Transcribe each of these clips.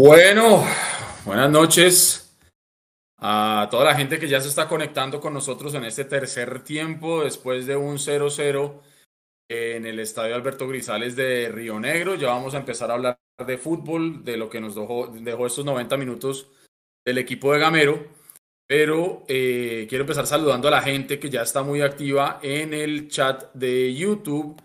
Bueno, buenas noches a toda la gente que ya se está conectando con nosotros en este tercer tiempo después de un 0-0 en el Estadio Alberto Grisales de Río Negro. Ya vamos a empezar a hablar de fútbol, de lo que nos dejó, dejó estos 90 minutos del equipo de Gamero. Pero eh, quiero empezar saludando a la gente que ya está muy activa en el chat de YouTube.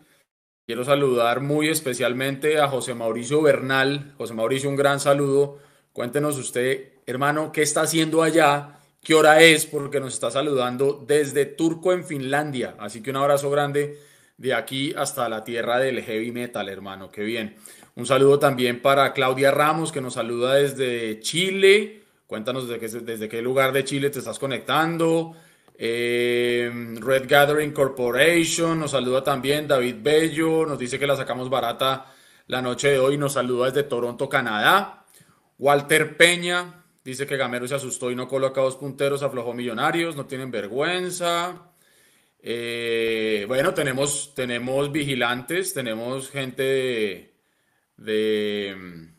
Quiero saludar muy especialmente a José Mauricio Bernal. José Mauricio, un gran saludo. Cuéntenos usted, hermano, qué está haciendo allá, qué hora es, porque nos está saludando desde Turco en Finlandia. Así que un abrazo grande de aquí hasta la tierra del heavy metal, hermano. Qué bien. Un saludo también para Claudia Ramos, que nos saluda desde Chile. Cuéntanos desde qué, desde qué lugar de Chile te estás conectando. Eh, Red Gathering Corporation nos saluda también. David Bello nos dice que la sacamos barata la noche de hoy. Nos saluda desde Toronto, Canadá. Walter Peña dice que Gamero se asustó y no coloca dos punteros, aflojó Millonarios, no tienen vergüenza. Eh, bueno, tenemos, tenemos vigilantes, tenemos gente de,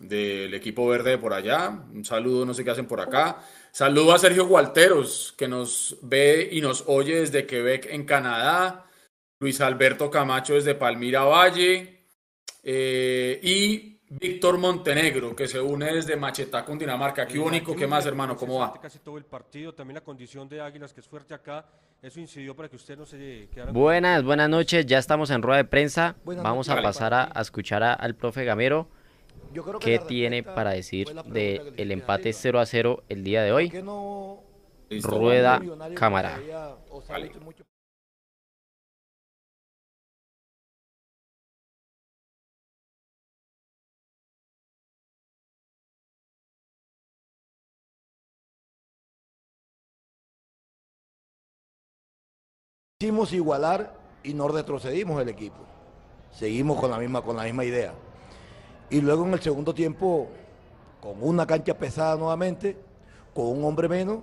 del equipo verde por allá. Un saludo, no sé qué hacen por acá. Saludo a Sergio Gualteros, que nos ve y nos oye desde Quebec, en Canadá. Luis Alberto Camacho desde Palmira Valle. Eh, y Víctor Montenegro, que se une desde Machetá, con Dinamarca. Qué único, ¿qué más, hermano? ¿Cómo va? Casi todo el partido, también la condición de Águilas, que es fuerte acá. Eso incidió para que usted no se quedara. Buenas, buenas noches. Ya estamos en rueda de prensa. Vamos a pasar a, a escuchar a, al profe Gamero. ¿Qué tiene para decir del el empate 0 a 0 el día de hoy? No Rueda cámara. Vale. Quisimos igualar y no retrocedimos el equipo. Seguimos con la misma, con la misma idea. Y luego en el segundo tiempo, con una cancha pesada nuevamente, con un hombre menos,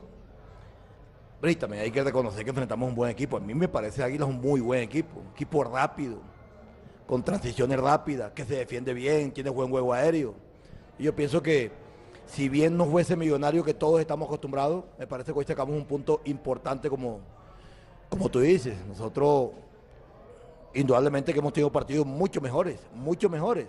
pero también hay que reconocer que enfrentamos un buen equipo. A mí me parece Águilas un muy buen equipo, un equipo rápido, con transiciones rápidas, que se defiende bien, tiene buen juego aéreo. Y yo pienso que si bien no fuese millonario que todos estamos acostumbrados, me parece que hoy sacamos un punto importante como, como tú dices. Nosotros, indudablemente que hemos tenido partidos mucho mejores, mucho mejores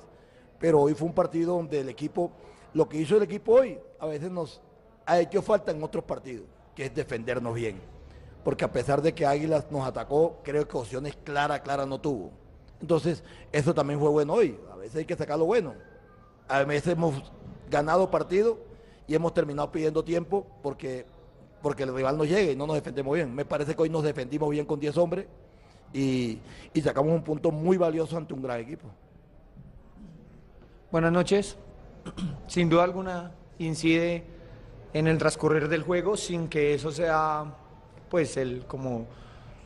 pero hoy fue un partido donde el equipo, lo que hizo el equipo hoy, a veces nos ha hecho falta en otros partidos, que es defendernos bien. Porque a pesar de que Águilas nos atacó, creo que opciones claras, claras no tuvo. Entonces, eso también fue bueno hoy. A veces hay que sacar lo bueno. A veces hemos ganado partido y hemos terminado pidiendo tiempo porque, porque el rival no llega y no nos defendemos bien. Me parece que hoy nos defendimos bien con 10 hombres y, y sacamos un punto muy valioso ante un gran equipo. Buenas noches. Sin duda alguna incide en el transcurrir del juego sin que eso sea pues el como,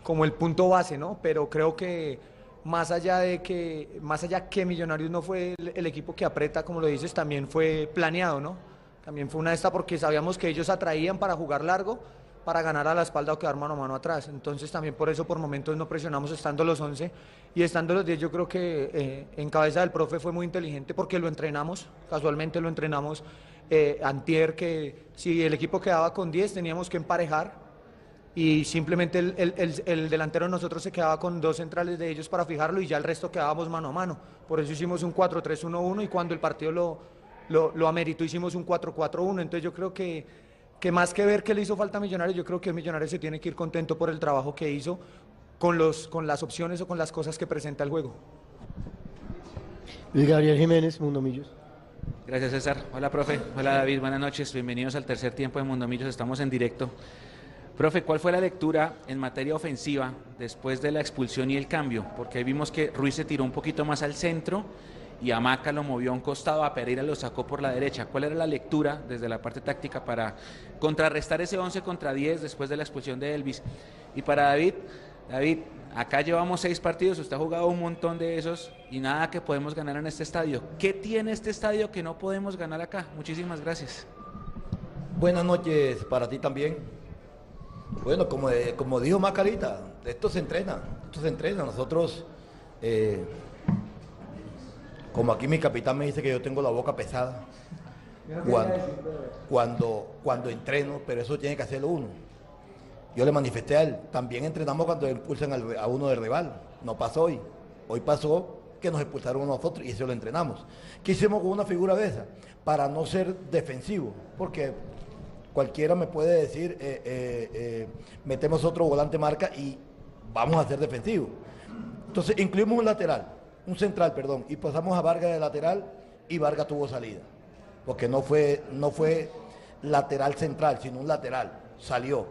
como el punto base, ¿no? Pero creo que más allá de que más allá que Millonarios no fue el, el equipo que aprieta, como lo dices, también fue planeado, ¿no? También fue una de estas porque sabíamos que ellos atraían para jugar largo, para ganar a la espalda o quedar mano a mano atrás. Entonces también por eso por momentos no presionamos estando los 11 y estando los 10 yo creo que eh, en cabeza del profe fue muy inteligente porque lo entrenamos, casualmente lo entrenamos eh, antier que si el equipo quedaba con 10 teníamos que emparejar y simplemente el, el, el, el, delantero de nosotros se quedaba con dos centrales de ellos para fijarlo y ya el resto quedábamos mano a mano. Por eso hicimos un 4-3-1-1 y cuando el partido lo, lo, lo ameritó hicimos un 4-4-1. Entonces yo creo que, que más que ver que le hizo falta a Millonarios, yo creo que Millonarios se tiene que ir contento por el trabajo que hizo con, los, con las opciones o con las cosas que presenta el juego. Luis Gabriel Jiménez, Mundo Millos. Gracias César. Hola profe. Hola David. Buenas noches. Bienvenidos al tercer tiempo de Mundo Millos. Estamos en directo. Profe, ¿cuál fue la lectura en materia ofensiva después de la expulsión y el cambio? Porque ahí vimos que Ruiz se tiró un poquito más al centro y Amaca lo movió a un costado, a Pereira lo sacó por la derecha. ¿Cuál era la lectura desde la parte táctica para contrarrestar ese 11 contra 10 después de la expulsión de Elvis? Y para David, David, acá llevamos seis partidos, usted ha jugado un montón de esos y nada que podemos ganar en este estadio. ¿Qué tiene este estadio que no podemos ganar acá? Muchísimas gracias. Buenas noches para ti también. Bueno, como, de, como dijo Macarita, esto se entrena, esto se entrena. Nosotros, eh, como aquí mi capitán me dice que yo tengo la boca pesada, cuando, cuando, entreno, pero eso tiene que hacerlo uno. Yo le manifesté a él, también entrenamos cuando impulsan a uno del rival, no pasó hoy. Hoy pasó que nos expulsaron a nosotros y eso lo entrenamos. ¿Qué hicimos con una figura de esa? Para no ser defensivo, porque cualquiera me puede decir, eh, eh, eh, metemos otro volante marca y vamos a ser defensivos. Entonces incluimos un lateral, un central, perdón, y pasamos a Vargas de lateral y Vargas tuvo salida. Porque no fue, no fue lateral central, sino un lateral. Salió.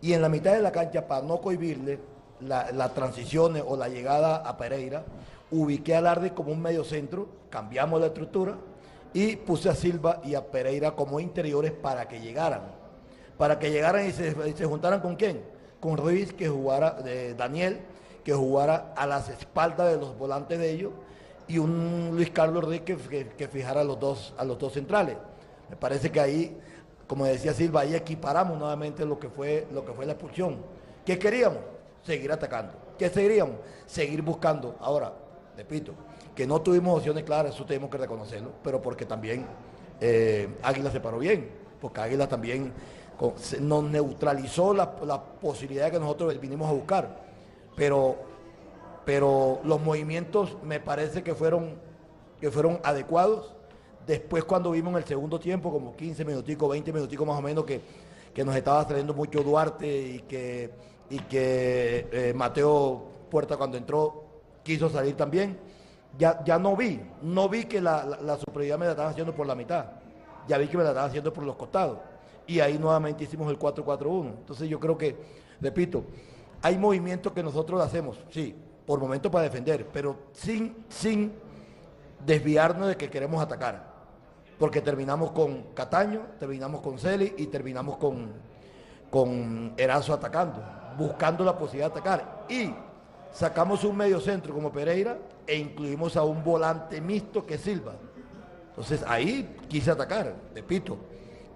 Y en la mitad de la cancha, para no cohibirle las la transiciones o la llegada a Pereira, ubiqué a Lardi como un medio centro, cambiamos la estructura y puse a Silva y a Pereira como interiores para que llegaran. Para que llegaran y se, se juntaran con quién? Con Ruiz, que jugara, de Daniel, que jugara a las espaldas de los volantes de ellos y un Luis Carlos Ruiz que, fijara a los, dos, a los dos centrales. Me parece que ahí, como decía Silva, ahí equiparamos nuevamente lo que fue, lo que fue la expulsión. ¿Qué queríamos? Seguir atacando. ¿Qué seguiríamos? Seguir buscando. Ahora, repito, que no tuvimos opciones claras, eso tenemos que reconocerlo, pero porque también eh, Águila se paró bien, porque Águila también nos neutralizó la, la posibilidad que nosotros vinimos a buscar pero, pero los movimientos me parece que fueron, que fueron adecuados. Después cuando vimos en el segundo tiempo, como 15 minuticos, 20 minuticos más o menos, que, que nos estaba trayendo mucho Duarte y que, y que eh, Mateo Puerta cuando entró quiso salir también, ya, ya no vi, no vi que la, la, superioridad me la estaban haciendo por la mitad, ya vi que me la estaban haciendo por los costados. Y ahí nuevamente hicimos el 4-4-1. Entonces yo creo que, repito, hay movimientos que nosotros hacemos, sí, por momentos para defender, pero sin, sin desviarnos de que queremos atacar. Porque terminamos con Cataño, terminamos con Celi y terminamos con, con Erazo atacando, buscando la posibilidad de atacar. Y sacamos un medio centro como Pereira e incluimos a un volante mixto que Silva. Entonces ahí quise atacar, repito,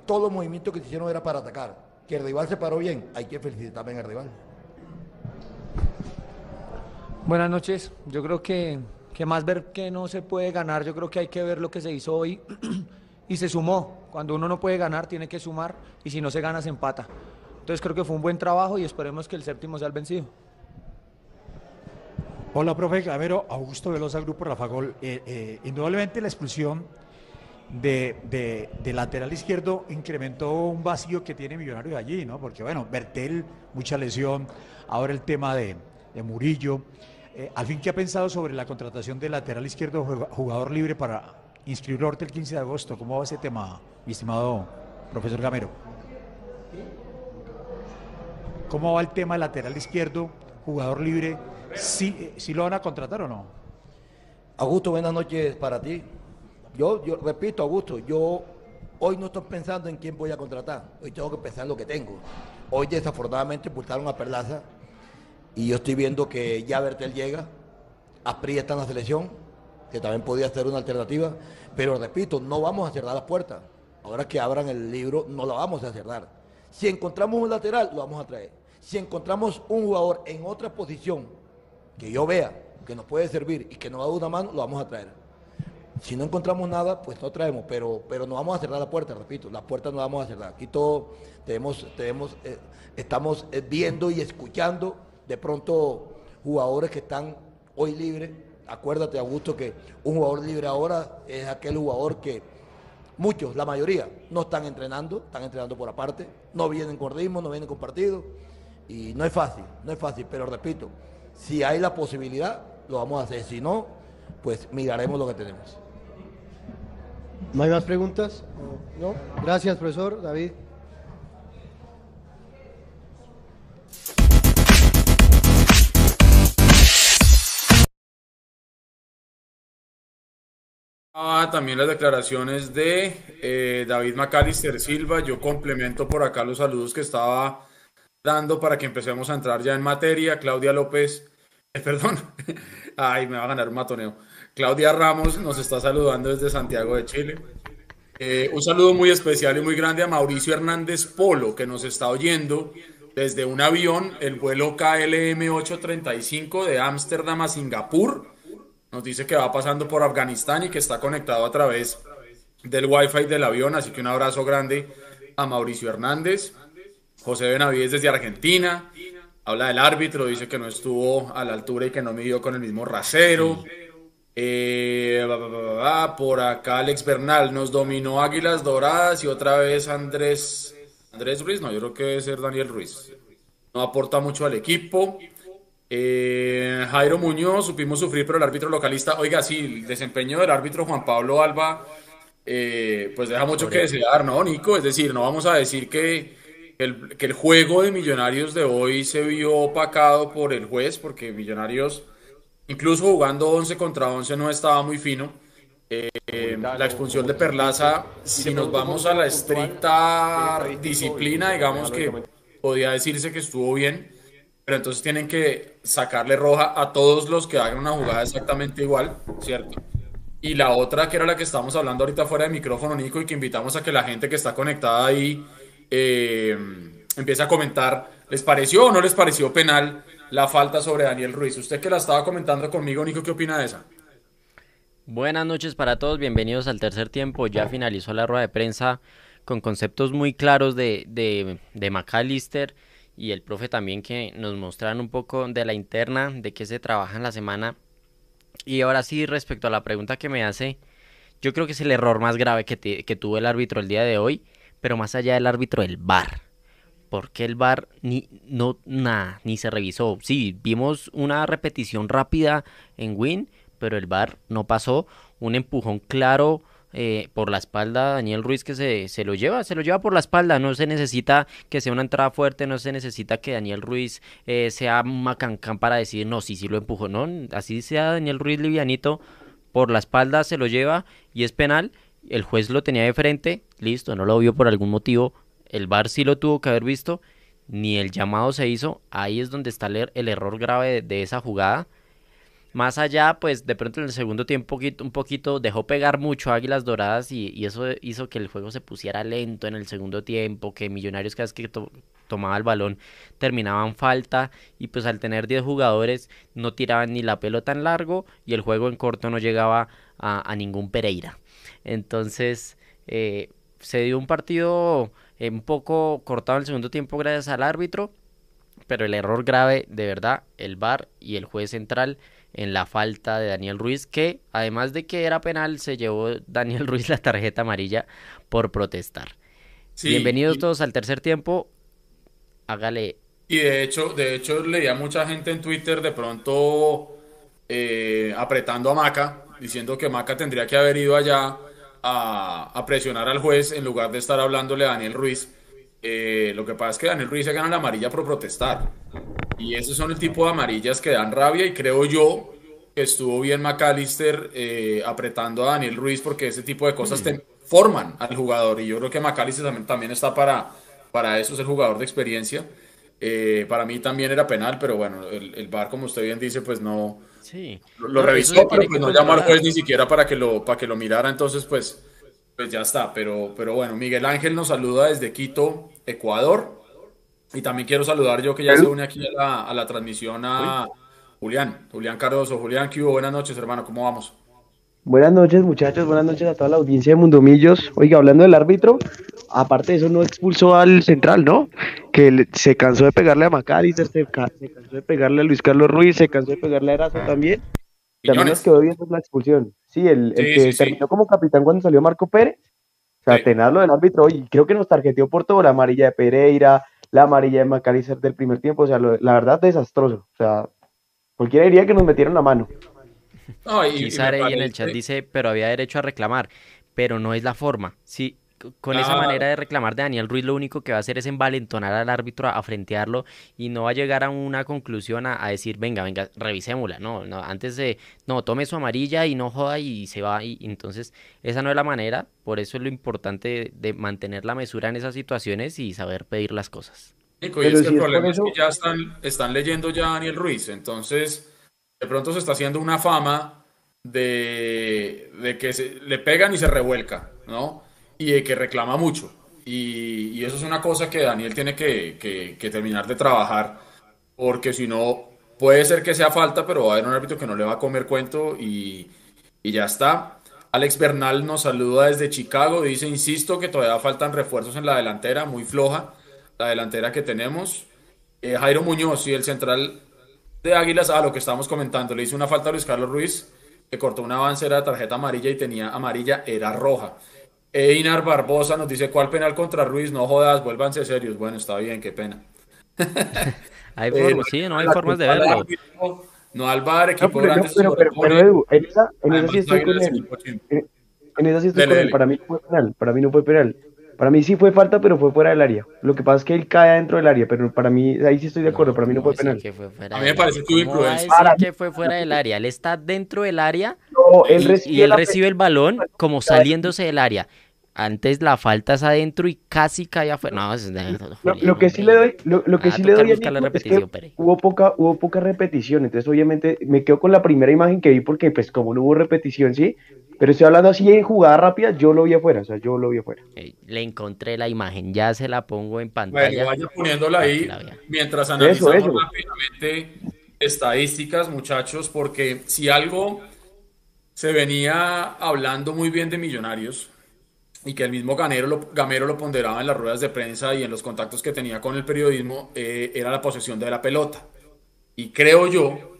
todo el movimiento que se hicieron era para atacar. Que el rival se paró bien, hay que felicitar también al rival. Buenas noches. Yo creo que, que más ver que no se puede ganar, yo creo que hay que ver lo que se hizo hoy y se sumó. Cuando uno no puede ganar, tiene que sumar y si no se gana, se empata. Entonces creo que fue un buen trabajo y esperemos que el séptimo sea el vencido. Hola, profe Gamero, Augusto Velosa, Grupo Rafagol. Eh, eh, indudablemente la expulsión de, de, lateral izquierdo incrementó un vacío que tiene Millonarios allí, ¿no? Porque, bueno, Bertel, mucha lesión, ahora el tema de, de Murillo. Eh, al fin, ¿qué ha pensado sobre la contratación de lateral izquierdo jugador libre para inscribirlo ahorita el 15 de agosto? ¿Cómo va ese tema, mi estimado profesor Gamero? ¿Cómo va el tema lateral izquierdo, jugador libre? ¿Sí, ¿Sí lo van a contratar o no? Augusto, buenas noches para ti. Yo, yo repito, Augusto, yo hoy no estoy pensando en quién voy a contratar. Hoy tengo que pensar en lo que tengo. Hoy desafortunadamente pulsaron a Perlaza y yo estoy viendo que ya Bertel llega, Apri está en la selección, que también podría ser una alternativa, pero repito, no vamos a cerrar las puertas. Ahora que abran el libro, no lo vamos a cerrar. Si encontramos un lateral, lo vamos a traer. Si encontramos un jugador en otra posición que yo vea que nos puede servir y que nos da una mano, lo vamos a traer. Si no encontramos nada, pues no traemos, pero, pero no vamos a cerrar la puerta, repito, las puertas no vamos a cerrar. Aquí todo tenemos, tenemos, eh, estamos eh, viendo y escuchando de pronto jugadores que están hoy libres. Acuérdate, Augusto, que un jugador libre ahora es aquel jugador que muchos, la mayoría, no están entrenando, están entrenando por aparte, no vienen con ritmo, no vienen con partido. Y no es fácil, no es fácil, pero repito, si hay la posibilidad, lo vamos a hacer. Si no, pues miraremos lo que tenemos. ¿No hay más preguntas? No. Gracias, profesor David. Ah, también las declaraciones de eh, David Macalister Silva. Yo complemento por acá los saludos que estaba dando para que empecemos a entrar ya en materia. Claudia López, eh, perdón, ay, me va a ganar un matoneo. Claudia Ramos nos está saludando desde Santiago de Chile. Eh, un saludo muy especial y muy grande a Mauricio Hernández Polo, que nos está oyendo desde un avión, el vuelo KLM 835 de Ámsterdam a Singapur nos dice que va pasando por Afganistán y que está conectado a través del wifi del avión, así que un abrazo grande a Mauricio Hernández, José Benavides desde Argentina, habla del árbitro, dice que no estuvo a la altura y que no midió con el mismo rasero. Eh, por acá Alex Bernal nos dominó Águilas Doradas y otra vez Andrés Andrés Ruiz, no, yo creo que debe ser Daniel Ruiz. No aporta mucho al equipo. Eh, Jairo Muñoz, supimos sufrir, pero el árbitro localista, oiga, sí, el desempeño del árbitro Juan Pablo Alba, eh, pues deja mucho que desear, ¿no, Nico? Es decir, no vamos a decir que el, que el juego de Millonarios de hoy se vio opacado por el juez, porque Millonarios, incluso jugando 11 contra 11, no estaba muy fino. Eh, la expulsión de Perlaza, si nos vamos a la estricta disciplina, digamos que podía decirse que estuvo bien, pero entonces tienen que sacarle roja a todos los que hagan una jugada exactamente igual, ¿cierto? Y la otra, que era la que estábamos hablando ahorita fuera de micrófono, Nico, y que invitamos a que la gente que está conectada ahí eh, empiece a comentar, ¿les pareció o no les pareció penal la falta sobre Daniel Ruiz? Usted que la estaba comentando conmigo, Nico, ¿qué opina de esa? Buenas noches para todos, bienvenidos al tercer tiempo. Ya finalizó la rueda de prensa con conceptos muy claros de, de, de McAllister y el profe también que nos mostraron un poco de la interna, de qué se trabaja en la semana. Y ahora sí, respecto a la pregunta que me hace, yo creo que es el error más grave que, que tuvo el árbitro el día de hoy, pero más allá del árbitro, el VAR. Porque el VAR ni, no, nada, ni se revisó. Sí, vimos una repetición rápida en Win, pero el VAR no pasó. Un empujón claro eh, por la espalda Daniel Ruiz que se, se, lo lleva, se lo lleva por la espalda, no se necesita que sea una entrada fuerte, no se necesita que Daniel Ruiz eh, sea macancán para decir no, sí, sí lo empujó, no, así sea Daniel Ruiz livianito, por la espalda se lo lleva y es penal, el juez lo tenía de frente, listo, no lo vio por algún motivo, el VAR sí lo tuvo que haber visto, ni el llamado se hizo, ahí es donde está el, el error grave de esa jugada, más allá, pues de pronto en el segundo tiempo un poquito dejó pegar mucho a Águilas Doradas y, eso hizo que el juego se pusiera lento en el segundo tiempo, que Millonarios cada vez que tomaba el balón terminaban falta y pues al tener 10 jugadores no tiraban ni la pelota en largo y el juego en corto no llegaba a, ningún Pereira. Entonces eh, se dio un partido eh, un poco cortado en el segundo tiempo gracias al árbitro, pero el error grave de verdad, el VAR y el juez central en la falta de Daniel Ruiz, que además de que era penal, se llevó Daniel Ruiz la tarjeta amarilla por protestar. Bienvenidos todos al tercer tiempo. Hágale. Y de hecho, de hecho leía mucha gente en Twitter de pronto eh, apretando a Maca, diciendo que Maca tendría que haber ido allá a, presionar al juez en lugar de estar hablándole a Daniel Ruiz. Eh, lo que pasa es que Daniel Ruiz se gana la amarilla por protestar. Y esos son el tipo de amarillas que dan rabia y creo yo que estuvo bien McAllister eh, apretando a Daniel Ruiz porque ese tipo de cosas te forman al jugador y yo creo que McAllister también, también está para, para eso, es el jugador de experiencia. Eh, para mí también era penal, pero bueno, el, el VAR, como usted bien dice, pues no sí. lo, revisó, pero pues no llamó al juez ni siquiera para que lo, para que lo mirara, entonces pues, pues ya está. Pero, pero bueno, Miguel Ángel nos saluda desde Quito, Ecuador. Y también quiero saludar yo que ya se une aquí a la, transmisión a Julián, Julián Cardoso. Julián, ¿qué hubo? Buenas noches, hermano, ¿cómo vamos? Buenas noches, muchachos, buenas noches a toda la audiencia de Mundomillos. Oiga, hablando del árbitro, aparte de eso, no expulsó al central, ¿no? Que se cansó de pegarle a Macalister, se, cansó de pegarle a Luis Carlos Ruiz, se cansó de pegarle a Erazo también. También nos quedó bien la expulsión. Sí, el, que terminó como capitán cuando salió Marco Pérez. O sea, tenarlo del árbitro, y creo que nos tarjeteó por todo, la amarilla de Pereira, la amarilla de Macalister del primer tiempo, o sea, la verdad desastroso, o sea, cualquiera diría que nos metieron la mano. No, y, ahí en el chat dice, pero había derecho a reclamar, pero no es la forma. Sí, con esa manera de reclamar de Daniel Ruiz lo único que va a hacer es envalentonar al árbitro a, frentearlo y no va a llegar a una conclusión a, decir, venga, venga, revisémosla. No, no, antes de, no, tome su amarilla y no joda y se va. Y, entonces, esa no es la manera. Por eso es lo importante de, mantener la mesura en esas situaciones y saber pedir las cosas. Nico, y es que el problema es que ya están, están leyendo ya a Daniel Ruiz. Entonces, de pronto se está haciendo una fama de, de que se, le pegan y se revuelca, ¿no? Y que reclama mucho. Y, eso es una cosa que Daniel tiene que, terminar de trabajar, porque si no, puede ser que sea falta, pero va a haber un árbitro que no le va a comer cuento y, ya está. Alex Bernal nos saluda desde Chicago, dice, insisto que todavía faltan refuerzos en la delantera, muy floja la delantera que tenemos. Eh, Jairo Muñoz y el central de Águilas, a lo que estábamos comentando, le hizo una falta a Luis Carlos Ruiz, que cortó un avance, era tarjeta amarilla y tenía amarilla, era roja. Einar Barbosa nos dice, ¿cuál penal contra Ruiz? No jodas, vuélvanse serios. Bueno, está bien, qué pena. hay formas, sí, no hay formas de verlo. No al bar, equipo no, grande. Pero, pero, pero, Edu, en esa, en esa sí estoy con él. En, en esa sí estoy con él. Para mí no fue penal. Para mí no fue penal. Para mí sí fue falta, pero fue fuera del área. Lo que pasa es que él cae dentro del área, pero para mí, ahí sí estoy de acuerdo, para mí no fue penal. a mí me parece que hubo influencia. Para que fue fuera del área. Él está dentro del área no, él y, y, él recibe el balón como saliéndose del área. Antes la falta es adentro y casi cae afuera. No, es, lo, lo, que sí le doy, lo, lo que sí le doy a es que hubo poca, hubo poca repetición. Entonces, obviamente, me quedo con la primera imagen que vi porque, pues, como no hubo repetición, sí. Pero estoy hablando así en jugada rápida, yo lo vi afuera, o sea, yo lo vi afuera. le encontré la imagen, ya se la pongo en pantalla. Bueno, vaya poniéndola ahí mientras analizamos rápidamente estadísticas, muchachos, porque si algo se venía hablando muy bien de Millonarios, y que el mismo Gamero lo, Gamero lo ponderaba en las ruedas de prensa y en los contactos que tenía con el periodismo, eh, era la posesión de la pelota. Y creo yo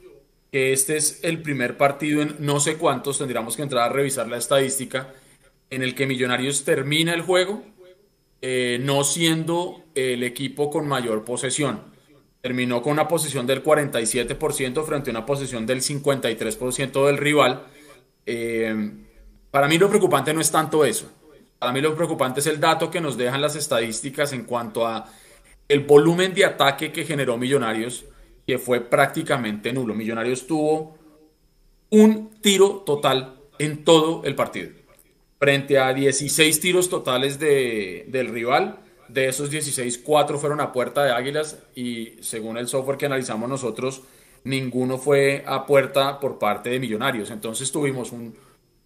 que este es el primer partido en no sé cuántos, tendríamos que entrar a revisar la estadística, en el que Millonarios termina el juego eh, no siendo el equipo con mayor posesión. Terminó con una posesión del 47% frente a una posesión del 53% del rival. Eh, para mí lo preocupante no es tanto eso para mí lo preocupante es el dato que nos dejan las estadísticas en cuanto a el volumen de ataque que generó Millonarios, que fue prácticamente nulo. Millonarios tuvo un tiro total en todo el partido. Frente a 16 tiros totales de, del rival, de esos 16, 4 fueron a puerta de Águilas y según el software que analizamos nosotros, ninguno fue a puerta por parte de Millonarios. Entonces tuvimos un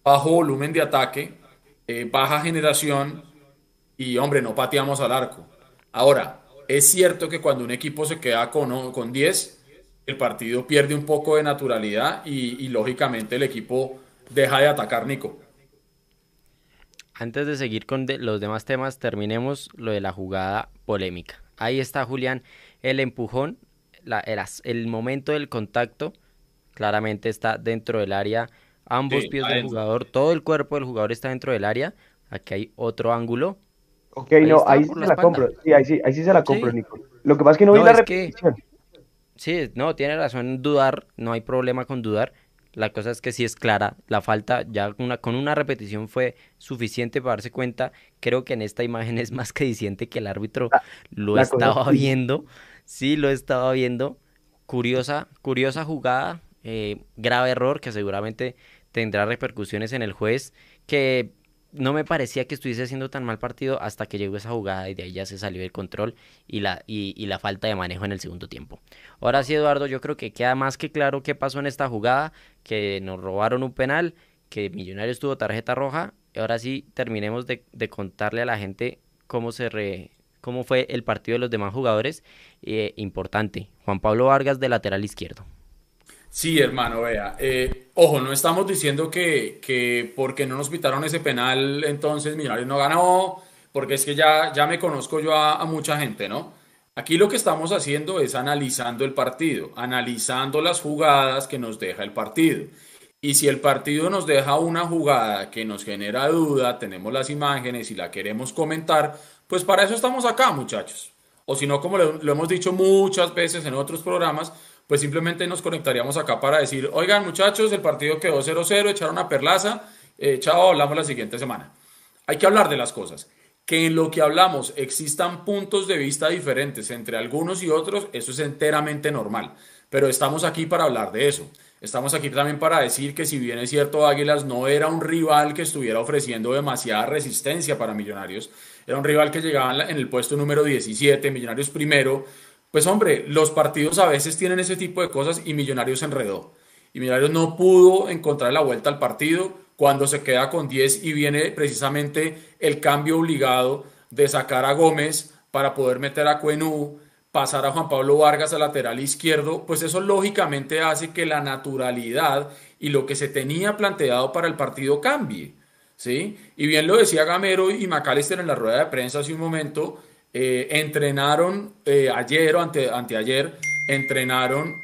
bajo volumen de ataque eh, baja generación y, hombre, no pateamos al arco. Ahora, es cierto que cuando un equipo se queda con, con 10, el partido pierde un poco de naturalidad y, lógicamente el equipo deja de atacar, Nico. Antes de seguir con los demás temas, terminemos lo de la jugada polémica. Ahí está, Julián, el empujón, la, el momento del contacto, claramente está dentro del área ambos pies del jugador, todo el cuerpo del jugador está dentro del área. Aquí hay otro ángulo. Ok, no, ahí sí se la compro. Sí, ahí sí, ahí sí se la compro, Nico. Lo que pasa es que no, vi la repetición. Sí, no, tiene razón en dudar, no hay problema con dudar. La cosa es que sí es clara, la falta ya una, con una repetición fue suficiente para darse cuenta. Creo que en esta imagen es más que diciente que el árbitro lo estaba viendo. Sí, lo estaba viendo. Curiosa, curiosa jugada, eh, grave error que seguramente tendrá repercusiones en el juez, que no me parecía que estuviese haciendo tan mal partido hasta que llegó esa jugada y de ahí ya se salió el control y la, y, la falta de manejo en el segundo tiempo. Ahora sí, Eduardo, yo creo que queda más que claro qué pasó en esta jugada, que nos robaron un penal, que Millonarios tuvo tarjeta roja. Y ahora sí, terminemos de, contarle a la gente cómo se re, cómo fue el partido de los demás jugadores. Eh, importante, Juan Pablo Vargas de lateral izquierdo. Sí, hermano, vea. Eh, ojo, no estamos diciendo que, que porque no nos pitaron ese penal, entonces Millonarios no ganó, porque es que ya, ya me conozco yo a, mucha gente, ¿no? Aquí lo que estamos haciendo es analizando el partido, analizando las jugadas que nos deja el partido. Y si el partido nos deja una jugada que nos genera duda, tenemos las imágenes y la queremos comentar, pues para eso estamos acá, muchachos. O si no, como lo hemos dicho muchas veces en otros programas, pues simplemente nos conectaríamos acá para decir, oigan muchachos, el partido quedó 0-0, echaron a perlaza, eh, chao, hablamos la siguiente semana. Hay que hablar de las cosas. Que en lo que hablamos existan puntos de vista diferentes entre algunos y otros, eso es enteramente normal. Pero estamos aquí para hablar de eso. Estamos aquí también para decir que si bien es cierto, Águilas no era un rival que estuviera ofreciendo demasiada resistencia para Millonarios, era un rival que llegaba en el puesto número 17, Millonarios primero, pues hombre, los partidos a veces tienen ese tipo de cosas y Millonarios enredó. Y Millonarios no pudo encontrar la vuelta al partido cuando se queda con 10 y viene precisamente el cambio obligado de sacar a Gómez para poder meter a Cuenú, pasar a Juan Pablo Vargas al lateral izquierdo, pues eso lógicamente hace que la naturalidad y lo que se tenía planteado para el partido cambie. ¿sí? Y bien lo decía Gamero y McAllister en la rueda de prensa hace un momento, eh, entrenaron eh, ayer o ante, anteayer, entrenaron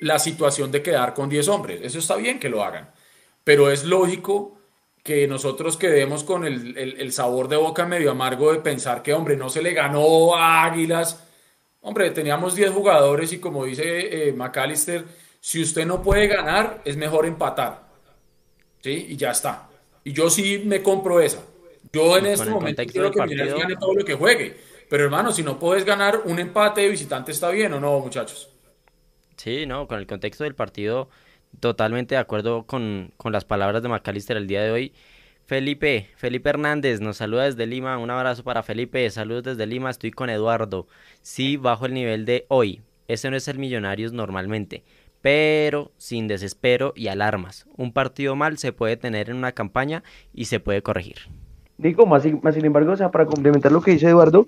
la situación de quedar con 10 hombres. Eso está bien que lo hagan, pero es lógico que nosotros quedemos con el, el, sabor de boca medio amargo de pensar que, hombre, no se le ganó a Águilas. Hombre, teníamos 10 jugadores y como dice eh, McAllister, si usted no puede ganar, es mejor empatar. ¿Sí? Y ya está. Y yo sí me compro esa. Yo en este momento quiero que partido... gane todo lo que juegue. Pero hermano, si no puedes ganar un empate de visitante está bien o no, muchachos. Sí, no, con el contexto del partido, totalmente de acuerdo con, con las palabras de McAllister el día de hoy. Felipe, Felipe Hernández nos saluda desde Lima. Un abrazo para Felipe. Saludos desde Lima. Estoy con Eduardo. Sí, bajo el nivel de hoy. Ese no es el Millonarios normalmente pero sin desespero y alarmas. Un partido mal se puede tener en una campaña y se puede corregir. Digo, más, más sin embargo, o sea, para complementar lo que dice Eduardo,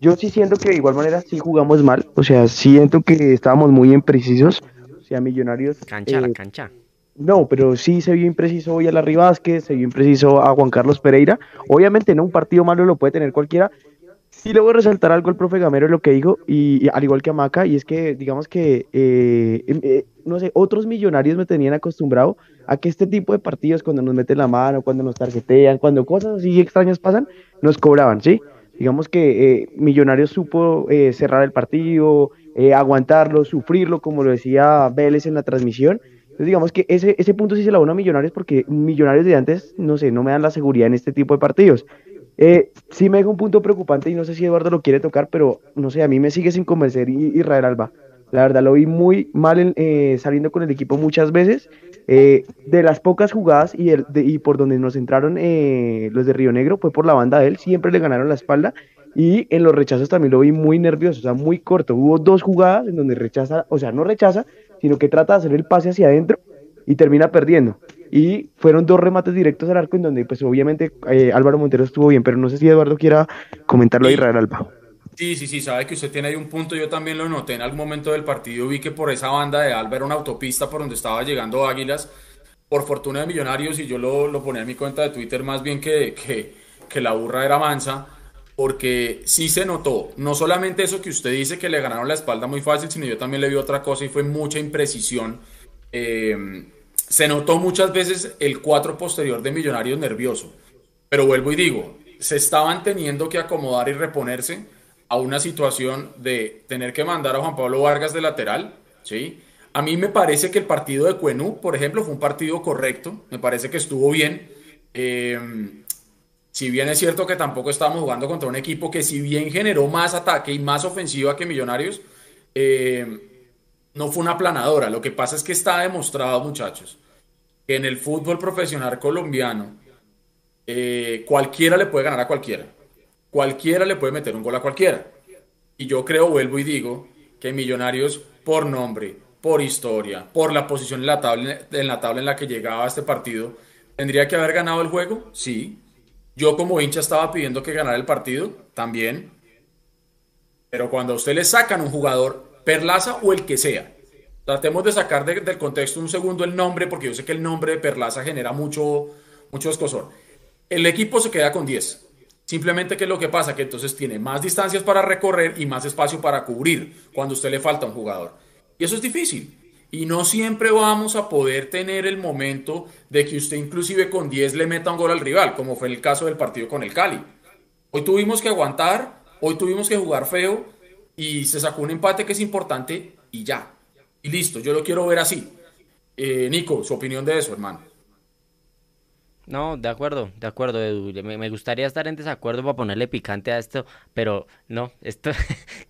yo sí siento que de igual manera sí jugamos mal, o sea, siento que estábamos muy imprecisos, o sea, Millonarios... Cancha, la eh, cancha. No, pero sí se vio impreciso hoy a Larry Vázquez, se vio impreciso a Juan Carlos Pereira. Obviamente, no un partido malo lo puede tener cualquiera, Sí, le voy a resaltar algo al profe Gamero lo que dijo, y, al igual que a Maca, y es que, digamos que, eh, eh, no sé, otros millonarios me tenían acostumbrado a que este tipo de partidos, cuando nos meten la mano, cuando nos tarjetean, cuando cosas así extrañas pasan, nos cobraban, ¿sí? Digamos que eh, Millonarios supo cerrar el partido, aguantarlo, sufrirlo, como lo decía Vélez en la transmisión. Entonces, digamos que ese, ese punto sí se lo da a Millonarios porque Millonarios de antes, no sé, no me dan la seguridad en este tipo de partidos. Eh, sí me deja un punto preocupante y no sé si Eduardo lo quiere tocar, pero no sé, a mí me sigue sin convencer Israel Alba. La verdad lo vi muy mal eh, saliendo con el equipo muchas veces. Eh, de las pocas jugadas y, y, por donde nos entraron eh, los de Río Negro fue por la banda de él, siempre le ganaron la espalda y en los rechazos también lo vi muy nervioso, o sea, muy corto. Hubo dos jugadas en donde rechaza, o sea, no rechaza, sino que trata de hacer el pase hacia adentro y termina perdiendo. Y fueron dos remates directos al arco en donde, pues obviamente eh, Álvaro Montero estuvo bien, pero no sé si Eduardo quiera comentarlo a Israel Alba. Sí, sí, sí, sabe que usted tiene ahí un punto, yo también lo noté en algún momento del partido, vi que por esa banda de Alba era una autopista por donde estaba llegando Águilas, por fortuna de Millonarios, y yo lo, lo ponía en mi cuenta de Twitter más bien que, que, que la burra era mansa, porque sí se notó, no solamente eso que usted dice que le ganaron la espalda muy fácil, sino yo también le vi otra cosa y fue mucha imprecisión. Eh, se notó muchas veces el cuatro posterior de Millonarios nervioso, pero vuelvo y digo, se estaban teniendo que acomodar y reponerse a una situación de tener que mandar a Juan Pablo Vargas de lateral, ¿sí? A mí me parece que el partido de Cuenú, por ejemplo, fue un partido correcto, me parece que estuvo bien. Eh, si bien es cierto que tampoco estábamos jugando contra un equipo que si bien generó más ataque y más ofensiva que Millonarios, eh, no fue una planadora. Lo que pasa es que está demostrado, muchachos, que en el fútbol profesional colombiano eh, cualquiera le puede ganar a cualquiera. Cualquiera le puede meter un gol a cualquiera. Y yo creo, vuelvo y digo, que Millonarios, por nombre, por historia, por la posición en la tabla en la, tabla en la que llegaba este partido, ¿tendría que haber ganado el juego? Sí. Yo como hincha estaba pidiendo que ganara el partido, también. Pero cuando a usted le sacan un jugador Perlaza o el que sea. Tratemos de sacar del contexto un segundo el nombre, porque yo sé que el nombre de Perlaza genera mucho, mucho escosor. El equipo se queda con 10. Simplemente que lo que pasa, que entonces tiene más distancias para recorrer y más espacio para cubrir cuando usted le falta un jugador. Y eso es difícil. Y no siempre vamos a poder tener el momento de que usted inclusive con 10 le meta un gol al rival, como fue el caso del partido con el Cali. Hoy tuvimos que aguantar, hoy tuvimos que jugar feo, y se sacó un empate que es importante y ya. Y listo, yo lo quiero ver así. Eh, Nico, su opinión de eso, hermano. No, de acuerdo, de acuerdo. Me, gustaría estar en desacuerdo para ponerle picante a esto, pero no, esto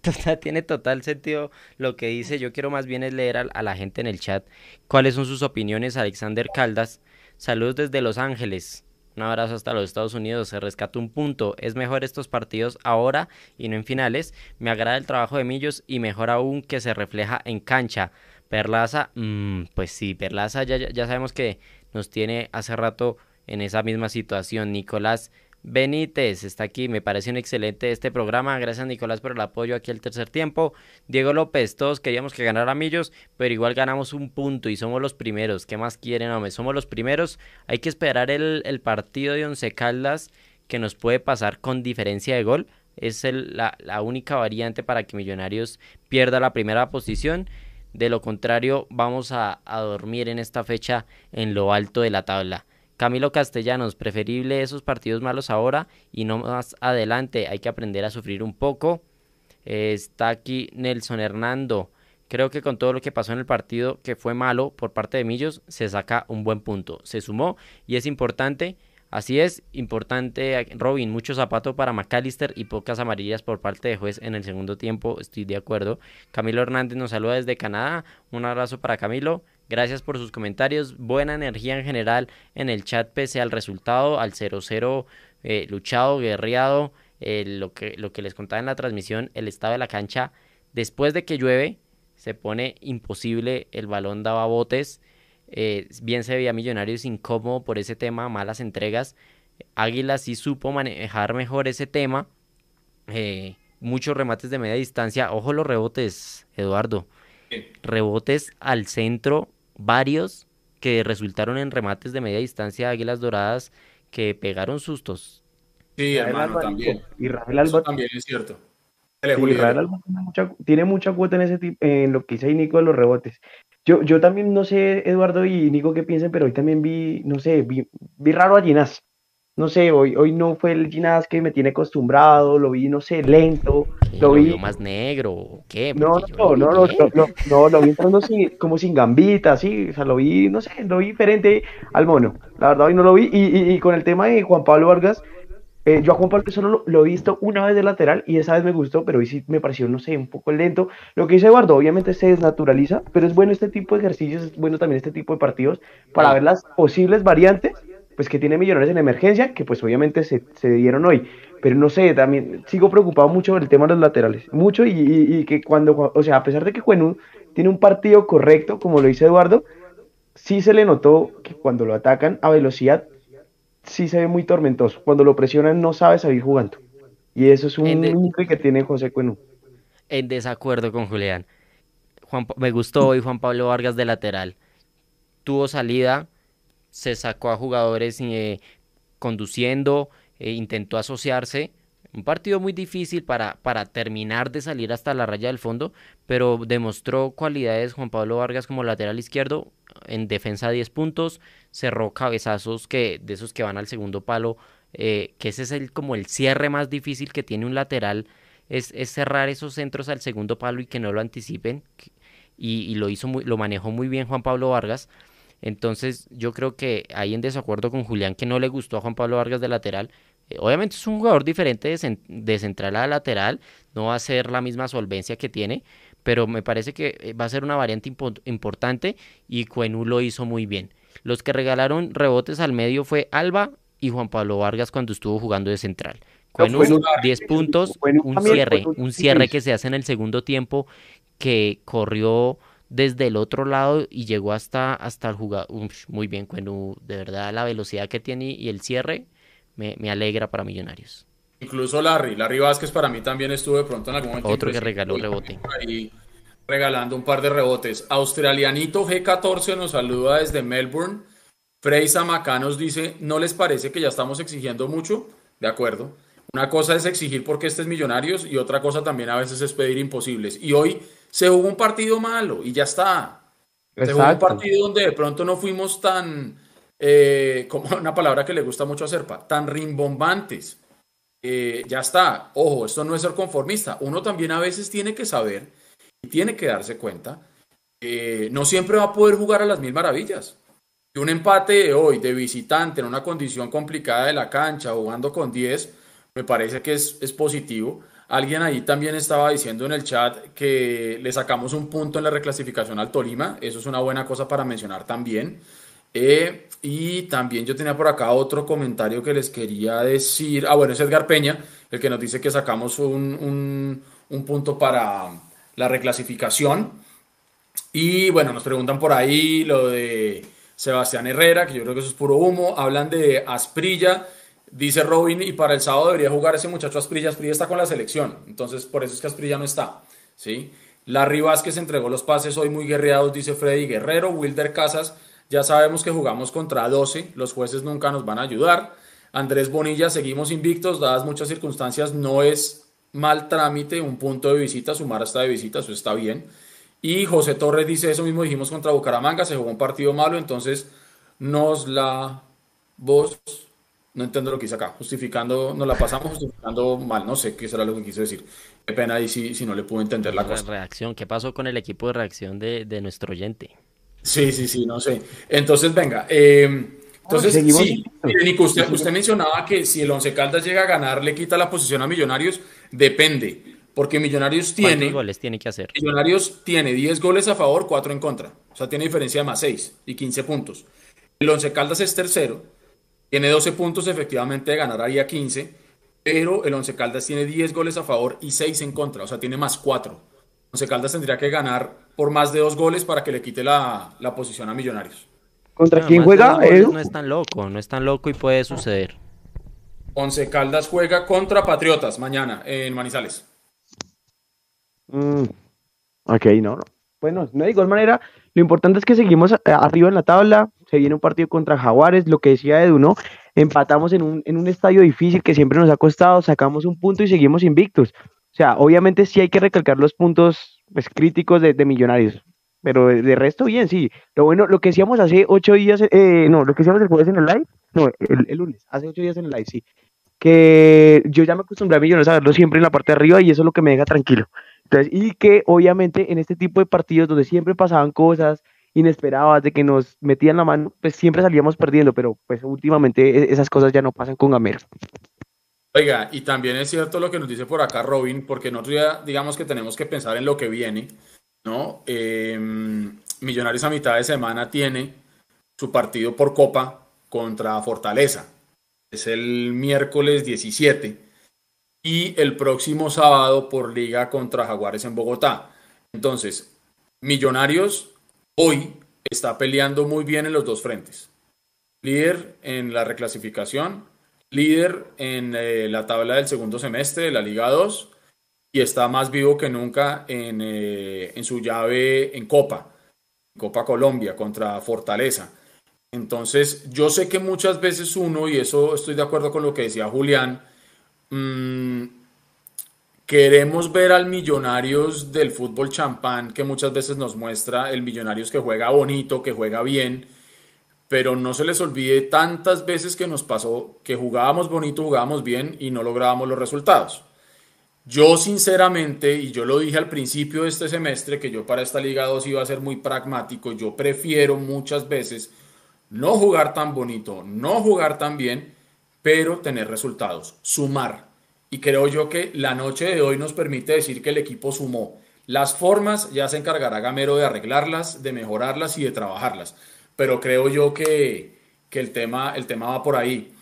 tiene total sentido lo que dice. Yo quiero más bien es leer a, la gente en el chat cuáles son sus opiniones. Alexander Caldas, saludos desde Los Ángeles. Un abrazo hasta los Estados Unidos. Se rescata un punto. Es mejor estos partidos ahora y no en finales. Me agrada el trabajo de Millos y mejor aún que se refleja en cancha. Perlaza, mm, pues sí, Perlaza ya, ya sabemos que nos tiene hace rato en esa misma situación. Nicolás Benítez está aquí, me parece un excelente este programa. Gracias Nicolás por el apoyo aquí al tercer tiempo. Diego López, todos queríamos que ganara Millos, pero igual ganamos un punto y somos los primeros. ¿Qué más quieren, hombre? Somos los primeros. Hay que esperar el, partido de Once Caldas que nos puede pasar con diferencia de gol. Es la, única variante para que Millonarios pierda la primera posición. De lo contrario, vamos a dormir en esta fecha en lo alto de la tabla. Camilo Castellanos, preferible esos partidos malos ahora y no más adelante. Hay que aprender a sufrir un poco. está aquí Nelson Hernando. Creo que con todo lo que pasó en el partido que fue malo por parte de Millos, se saca un buen punto. Se sumó y es importante. Así es, importante, Robin, mucho zapato para McAllister y pocas amarillas por parte de juez en el segundo tiempo, estoy de acuerdo. Camilo Hernández nos saluda desde Canadá, un abrazo para Camilo. Gracias por sus comentarios. Buena energía en general en el chat pese al resultado, al 0-0 eh, luchado, guerreado. Eh, lo, que, lo que les contaba en la transmisión, el estado de la cancha, después de que llueve, se pone imposible, el balón daba botes. Eh, bien se veía Millonarios incómodo por ese tema, malas entregas. Águila sí supo manejar mejor ese tema. muchos remates de media distancia. Ojo los rebotes, Eduardo. Rebotes al centro varios que resultaron en remates de media distancia de Águilas Doradas que pegaron sustos. Sí, hermano, también. Eso también es cierto. tiene, mucha, cuota en ese en lo que dice Nico de los rebotes. Yo, yo también no sé, Eduardo y Nico, qué piensen, pero hoy también vi, no sé, vi, vi raro a Ginás no sé, hoy, hoy no fue el Ginás que me tiene acostumbrado, lo vi, no sé, lento, lo vi... más negro, ¿qué? No, no, no, no, no, lo vi entrando como sin gambita, sí, o sea, lo vi, no sé, lo vi diferente al mono, la verdad hoy no lo vi, y, y, con el tema de Juan Pablo Vargas, eh, yo a Juan Pablo solo lo, he visto una vez de lateral y esa vez me gustó, pero hoy sí me pareció, no sé, un poco lento. Lo que dice Eduardo, obviamente se desnaturaliza, pero es bueno este tipo de ejercicios, es bueno también este tipo de partidos para ver las posibles variantes pues que tiene Millonarios en emergencia, que pues obviamente se, dieron hoy. Pero no sé, también sigo preocupado mucho por el tema de los laterales. Mucho y, que cuando, o sea, a pesar de que Juanú tiene un partido correcto, como lo dice Eduardo, sí se le notó que cuando lo atacan a velocidad, sí se ve muy tormentoso. Cuando lo presionan no sabe salir jugando. Y eso es un límite que tiene José Cuenú. En desacuerdo con Julián. Juan, me gustó hoy Juan Pablo Vargas de lateral. Tuvo salida, se sacó a jugadores eh, conduciendo, e intentó asociarse. Un partido muy difícil para, para terminar de salir hasta la raya del fondo, pero demostró cualidades Juan Pablo Vargas como lateral izquierdo, en defensa 10 puntos, cerró cabezazos que, de esos que van al segundo palo, eh, que ese es el, como el cierre más difícil que tiene un lateral, es, es, cerrar esos centros al segundo palo y que no lo anticipen, y, y lo hizo muy, lo manejó muy bien Juan Pablo Vargas. Entonces yo creo que hay en desacuerdo con Julián que no le gustó a Juan Pablo Vargas de lateral. Eh, obviamente es un jugador diferente de, central a lateral, no va a ser la misma solvencia que tiene, pero me parece que eh, va a ser una variante importante y Cuenú lo hizo muy bien. Los que regalaron rebotes al medio fue Alba y Juan Pablo Vargas cuando estuvo jugando de central. Cuenú, 10 puntos, un cierre, un cierre que se hace en el segundo tiempo que corrió desde el otro lado y llegó hasta, hasta el jugador. muy bien, Cuenu. De verdad, la velocidad que tiene y el cierre me, alegra para Millonarios. Incluso Larry, Larry Vázquez para mí también estuvo de pronto en algún momento. Otro que regaló rebote. Ahí regalando un par de rebotes. Australianito G14 nos saluda desde Melbourne. Freisa Macá nos dice, ¿no les parece que ya estamos exigiendo mucho? De acuerdo. Una cosa es exigir porque este es Millonarios y otra cosa también a veces es pedir imposibles. Y hoy se jugó un partido malo y ya está. Se jugó un partido donde de pronto no fuimos tan, eh, como una palabra que le gusta mucho a Serpa, tan rimbombantes. Eh, ya está. Ojo, esto no es ser conformista. Uno también a veces tiene que saber y tiene que darse cuenta que no siempre va a poder jugar a las mil maravillas. Y un empate de hoy de visitante en una condición complicada de la cancha, jugando con 10, me parece que es, es positivo. Alguien ahí también estaba diciendo en el chat que le sacamos un punto en la reclasificación al Tolima. Eso es una buena cosa para mencionar también. Eh, y también yo tenía por acá otro comentario que les quería decir. Ah, bueno, es Edgar Peña, el que nos dice que sacamos un, un punto para la reclasificación. Y bueno, nos preguntan por ahí lo de Sebastián Herrera, que yo creo que eso es puro humo. Hablan de Asprilla Dice Robin, y para el sábado debería jugar ese muchacho Asprilla. Asprilla está con la selección, entonces por eso es que Asprilla no está. ¿sí? Larry Vázquez entregó los pases hoy muy guerreados, dice Freddy Guerrero. Wilder Casas, ya sabemos que jugamos contra 12, los jueces nunca nos van a ayudar. Andrés Bonilla, seguimos invictos, dadas muchas circunstancias, no es mal trámite un punto de visita, sumar hasta de visita, eso está bien. Y José Torres dice eso mismo, dijimos contra Bucaramanga, se jugó un partido malo, entonces nos la voz no entiendo lo que hice acá, justificando, nos la pasamos justificando mal, no sé qué será lo que quiso decir. Qué pena ahí si, si no le pude entender la, cosa. Reacción, ¿qué pasó con el equipo de reacción de, de nuestro oyente? Sí, sí, sí, no sé. Entonces, venga, eh, entonces, sí, Nico, usted, usted mencionaba que si el Once Caldas llega a ganar, le quita la posición a Millonarios, depende, porque Millonarios tiene... ¿Cuántos goles tiene que hacer? Millonarios tiene 10 goles a favor, 4 en contra, o sea, tiene diferencia de más 6 y 15 puntos. El Once Caldas es tercero, tiene 12 puntos efectivamente de ganar ahí a 15, pero el Once Caldas tiene 10 goles a favor y 6 en contra, o sea, tiene más 4. Once Caldas tendría que ganar por más de 2 goles para que le quite la, la posición a Millonarios. ¿Contra quién juega? No es tan loco, no es tan loco y puede suceder. Once Caldas juega contra Patriotas mañana en Manizales. Mm, ok, no, no. Bueno, no de igual manera, lo importante es que seguimos eh, arriba en la tabla, se viene un partido contra Jaguares, lo que decía Edu, ¿no? Empatamos en un, en un estadio difícil que siempre nos ha costado, sacamos un punto y seguimos invictos. O sea, obviamente sí hay que recalcar los puntos pues, críticos de, Millonarios, pero de, resto bien, sí. Lo bueno, lo que decíamos hace ocho días, eh, no, lo que decíamos el jueves en el live, no, el, el, lunes, hace ocho días en el live, sí, que yo ya me acostumbré a Millonarios a verlo siempre en la parte de arriba y eso es lo que me deja tranquilo y que obviamente en este tipo de partidos donde siempre pasaban cosas inesperadas, de que nos metían la mano, pues siempre salíamos perdiendo, pero pues últimamente e-, esas cosas ya no pasan con Gamero. Oiga, y también es cierto lo que nos dice por acá Robin, porque nosotros ya digamos que tenemos que pensar en lo que viene, ¿no? Em, Millonarios a mitad de semana tiene su partido por Copa contra Fortaleza. Es el miércoles 17 y el próximo sábado por liga contra Jaguares en Bogotá. Entonces, Millonarios hoy está peleando muy bien en los dos frentes. Líder en la reclasificación, líder en eh, la tabla del segundo semestre de la Liga 2 y está más vivo que nunca en, eh, en su llave en Copa, Copa Colombia contra Fortaleza. Entonces, yo sé que muchas veces uno, y eso estoy de acuerdo con lo que decía Julián, Mm, queremos ver al Millonarios del fútbol champán que muchas veces nos muestra el Millonarios que juega bonito, que juega bien, pero no se les olvide tantas veces que nos pasó que jugábamos bonito, jugábamos bien y no lográbamos los resultados. Yo sinceramente, y yo lo dije al principio de este semestre, que yo para esta Liga 2 iba a ser muy pragmático, yo prefiero muchas veces no jugar tan bonito, no jugar tan bien, pero tener resultados, sumar. Y creo yo que la noche de hoy nos permite decir que el equipo sumó. Las formas ya se encargará Gamero de arreglarlas, de mejorarlas y de trabajarlas. Pero creo yo que, el, tema, el tema va por ahí.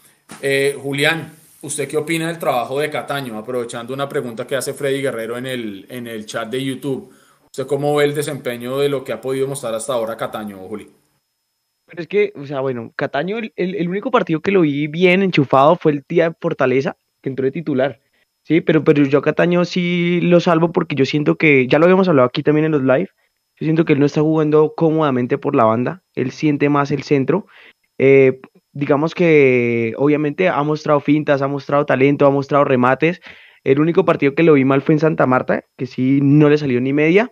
Eh, Julián, ¿usted qué opina del trabajo de Cataño? Aprovechando una pregunta que hace Freddy Guerrero en el, en el chat de YouTube. ¿Usted cómo ve el desempeño de lo que ha podido mostrar hasta ahora Cataño, Juli? Pero es que, o sea, bueno, Cataño, el, el, único partido que lo vi bien enchufado fue el día de Fortaleza, que entró de titular. Sí, pero, pero yo a Cataño sí lo salvo porque yo siento que, ya lo habíamos hablado aquí también en los live, yo siento que él no está jugando cómodamente por la banda, él siente más el centro. Eh, digamos que obviamente ha mostrado fintas, ha mostrado talento, ha mostrado remates. El único partido que lo vi mal fue en Santa Marta, que sí no le salió ni media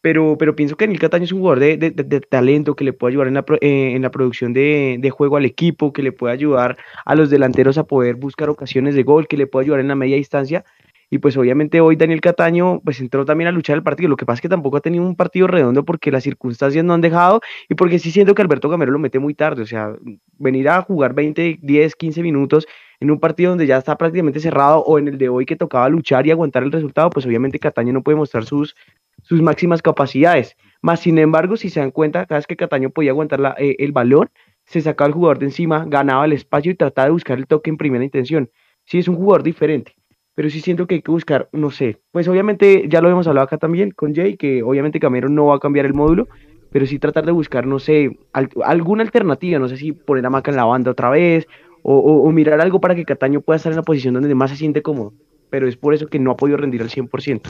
pero, pero pienso que Emil Cataño es un jugador de, de, talento que le puede ayudar en la, eh, en la producción de, de, juego al equipo, que le puede ayudar a los delanteros a poder buscar ocasiones de gol, que le puede ayudar en la media distancia. Y pues obviamente hoy Daniel Cataño pues entró también a luchar el partido. Lo que pasa es que tampoco ha tenido un partido redondo porque las circunstancias no han dejado y porque sí siento que Alberto Gamero lo mete muy tarde. O sea, venir a jugar 20, 10, 15 minutos en un partido donde ya está prácticamente cerrado o en el de hoy que tocaba luchar y aguantar el resultado, pues obviamente Cataño no puede mostrar sus, sus máximas capacidades. Más sin embargo, si se dan cuenta, cada vez que Cataño podía aguantar la, eh, el balón, se sacaba el jugador de encima, ganaba el espacio y trataba de buscar el toque en primera intención. Sí, es un jugador diferente, pero sí siento que hay que buscar, no sé, pues obviamente ya lo hemos hablado acá también con Jay, que obviamente Camero no va a cambiar el módulo, pero sí tratar de buscar, no sé, alguna alternativa, no sé si poner a Maca en la banda otra vez, o, mirar algo para que Cataño pueda estar en la posición donde más se siente cómodo. Pero es por eso que no ha podido rendir al 100%.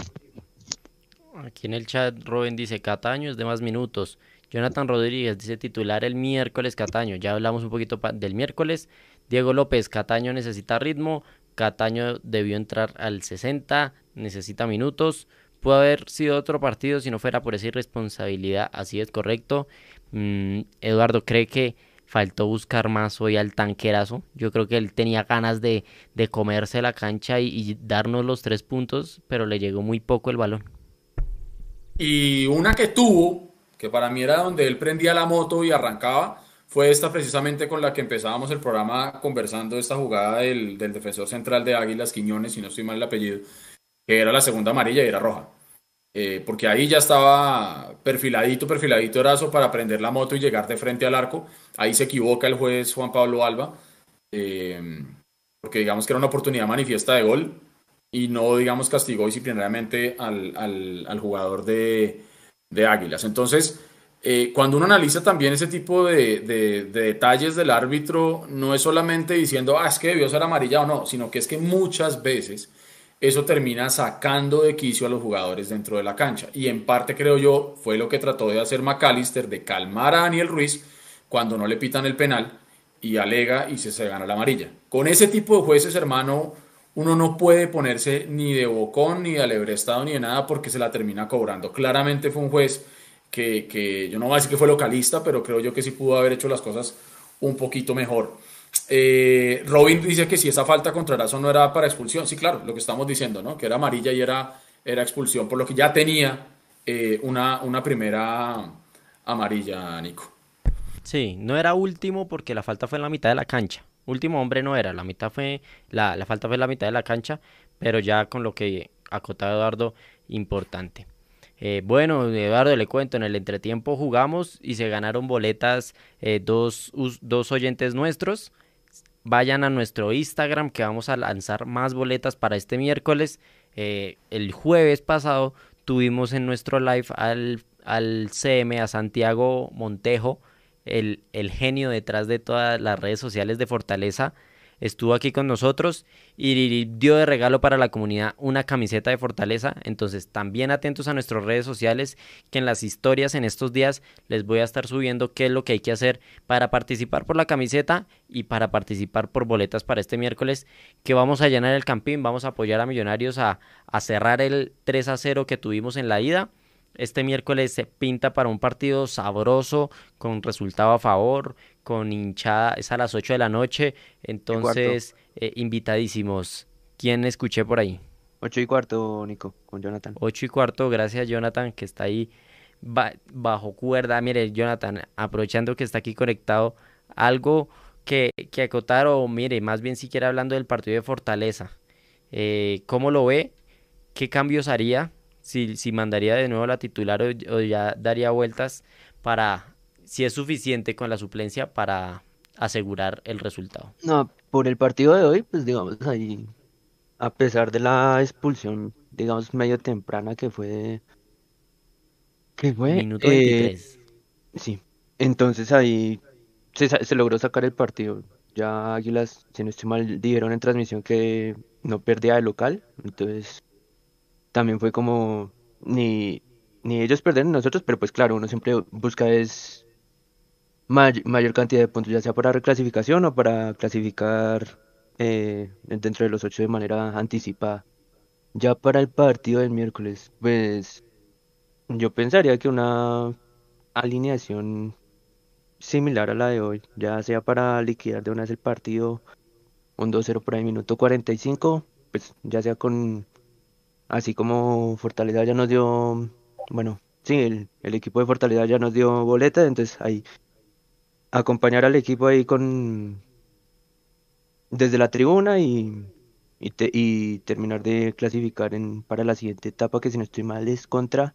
Aquí en el chat Robin dice Cataño es de más minutos. Jonathan Rodríguez dice titular el miércoles Cataño. Ya hablamos un poquito del miércoles. Diego López, Cataño necesita ritmo. Cataño debió entrar al 60, necesita minutos. Pudo haber sido otro partido si no fuera por esa irresponsabilidad. Así es correcto. Mm, Eduardo cree que faltó buscar más hoy al tanquerazo. Yo creo que él tenía ganas de, de comerse la cancha y, darnos los tres puntos, pero le llegó muy poco el balón. Y una que tuvo, que para mí era donde él prendía la moto y arrancaba, fue esta precisamente con la que empezábamos el programa conversando esta jugada del, defensor central de Águilas, Quiñones, si no estoy mal el apellido, que era la segunda amarilla y era roja. Eh, porque ahí ya estaba perfiladito, perfiladito Erazo para prender la moto y llegar de frente al arco. Ahí se equivoca el juez Juan Pablo Alba, eh, porque digamos que era una oportunidad manifiesta de gol y no, digamos, castigó disciplinariamente al, jugador de, Águilas. Entonces, eh, cuando uno analiza también ese tipo de, de, de, detalles del árbitro, no es solamente diciendo, ah, es que debió ser amarilla o no, sino que es que muchas veces eso termina sacando de quicio a los jugadores dentro de la cancha. Y en parte creo yo fue lo que trató de hacer McAllister, de calmar a Daniel Ruiz cuando no le pitan el penal y alega y se, se gana la amarilla. Con ese tipo de jueces, hermano, uno no puede ponerse ni de bocón, ni de alebrestado, ni de nada porque se la termina cobrando. Claramente fue un juez que, yo no voy a decir que fue localista, pero creo yo que sí pudo haber hecho las cosas un poquito mejor. Eh, Robin dice que si esa falta contra Erazo no era para expulsión. Sí, claro, lo que estamos diciendo, ¿no? Que era amarilla y era, era expulsión, por lo que ya tenía eh, una, una primera amarilla, Nico. Sí, no era último porque la falta fue en la mitad de la cancha. Último hombre no era, la mitad fue, la, la falta fue en la mitad de la cancha, pero ya con lo que acotaba Eduardo, importante. Eh, bueno, Eduardo, le cuento, en el entretiempo jugamos y se ganaron boletas eh, dos, dos oyentes nuestros vayan a nuestro Instagram que vamos a lanzar más boletas para este miércoles. Eh, el jueves pasado tuvimos en nuestro live al, al CM, a Santiago Montejo, el, el genio detrás de todas las redes sociales de Fortaleza estuvo aquí con nosotros y dio de regalo para la comunidad una camiseta de Fortaleza. Entonces, también atentos a nuestras redes sociales, que en las historias en estos días les voy a estar subiendo qué es lo que hay que hacer para participar por la camiseta y para participar por boletas para este miércoles, que vamos a llenar el campín, vamos a apoyar a Millonarios a, a cerrar el 3 a 0 que tuvimos en la ida. Este miércoles se pinta para un partido sabroso, con resultado a favor, con hinchada, es a las 8 de la noche, entonces eh, invitadísimos. ¿Quién escuché por ahí? 8 y cuarto, Nico, con Jonathan. 8 y cuarto, gracias Jonathan, que está ahí bajo cuerda. Mire, Jonathan, aprovechando que está aquí conectado, algo que, que acotar, o mire, más bien siquiera hablando del partido de Fortaleza. Eh, ¿Cómo lo ve? ¿Qué cambios haría? Si, si mandaría de nuevo la titular o ya daría vueltas para si es suficiente con la suplencia para asegurar el resultado. No, por el partido de hoy, pues digamos ahí, a pesar de la expulsión, digamos medio temprana que fue, que fue, minuto 23. Eh, sí, entonces ahí se, se, logró sacar el partido. Ya Águilas, si no estoy mal, dijeron en transmisión que no perdía de local, entonces también fue como ni ni ellos perder nosotros, pero pues claro, uno siempre busca es mayor cantidad de puntos, ya sea para reclasificación o para clasificar eh, dentro de los ocho de manera anticipada. Ya para el partido del miércoles, pues yo pensaría que una alineación similar a la de hoy, ya sea para liquidar de una vez el partido, un 2-0 por ahí, minuto 45, pues ya sea con, así como Fortaleza ya nos dio, bueno, sí, el, el equipo de Fortaleza ya nos dio boleta, entonces ahí acompañar al equipo ahí con desde la tribuna y, y, terminar de clasificar en, para la siguiente etapa que si no estoy mal es contra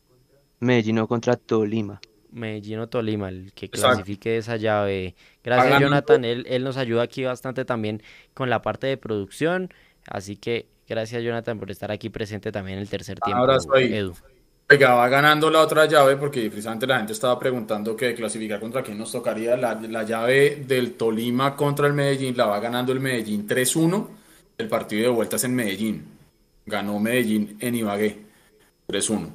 Medellín o contra Tolima. Medellín o Tolima, el que clasifique esa llave. Gracias Jonathan, él, él nos ayuda aquí bastante también con la parte de producción, así que gracias Jonathan por estar aquí presente también en el tercer tiempo. Abrazo ahí. Oiga, va ganando la otra llave porque precisamente la gente estaba preguntando que clasificar contra quién nos tocaría. La, la llave del Tolima contra el Medellín la va ganando el Medellín 3-1. El partido de vueltas en Medellín. Ganó Medellín en Ibagué 3-1.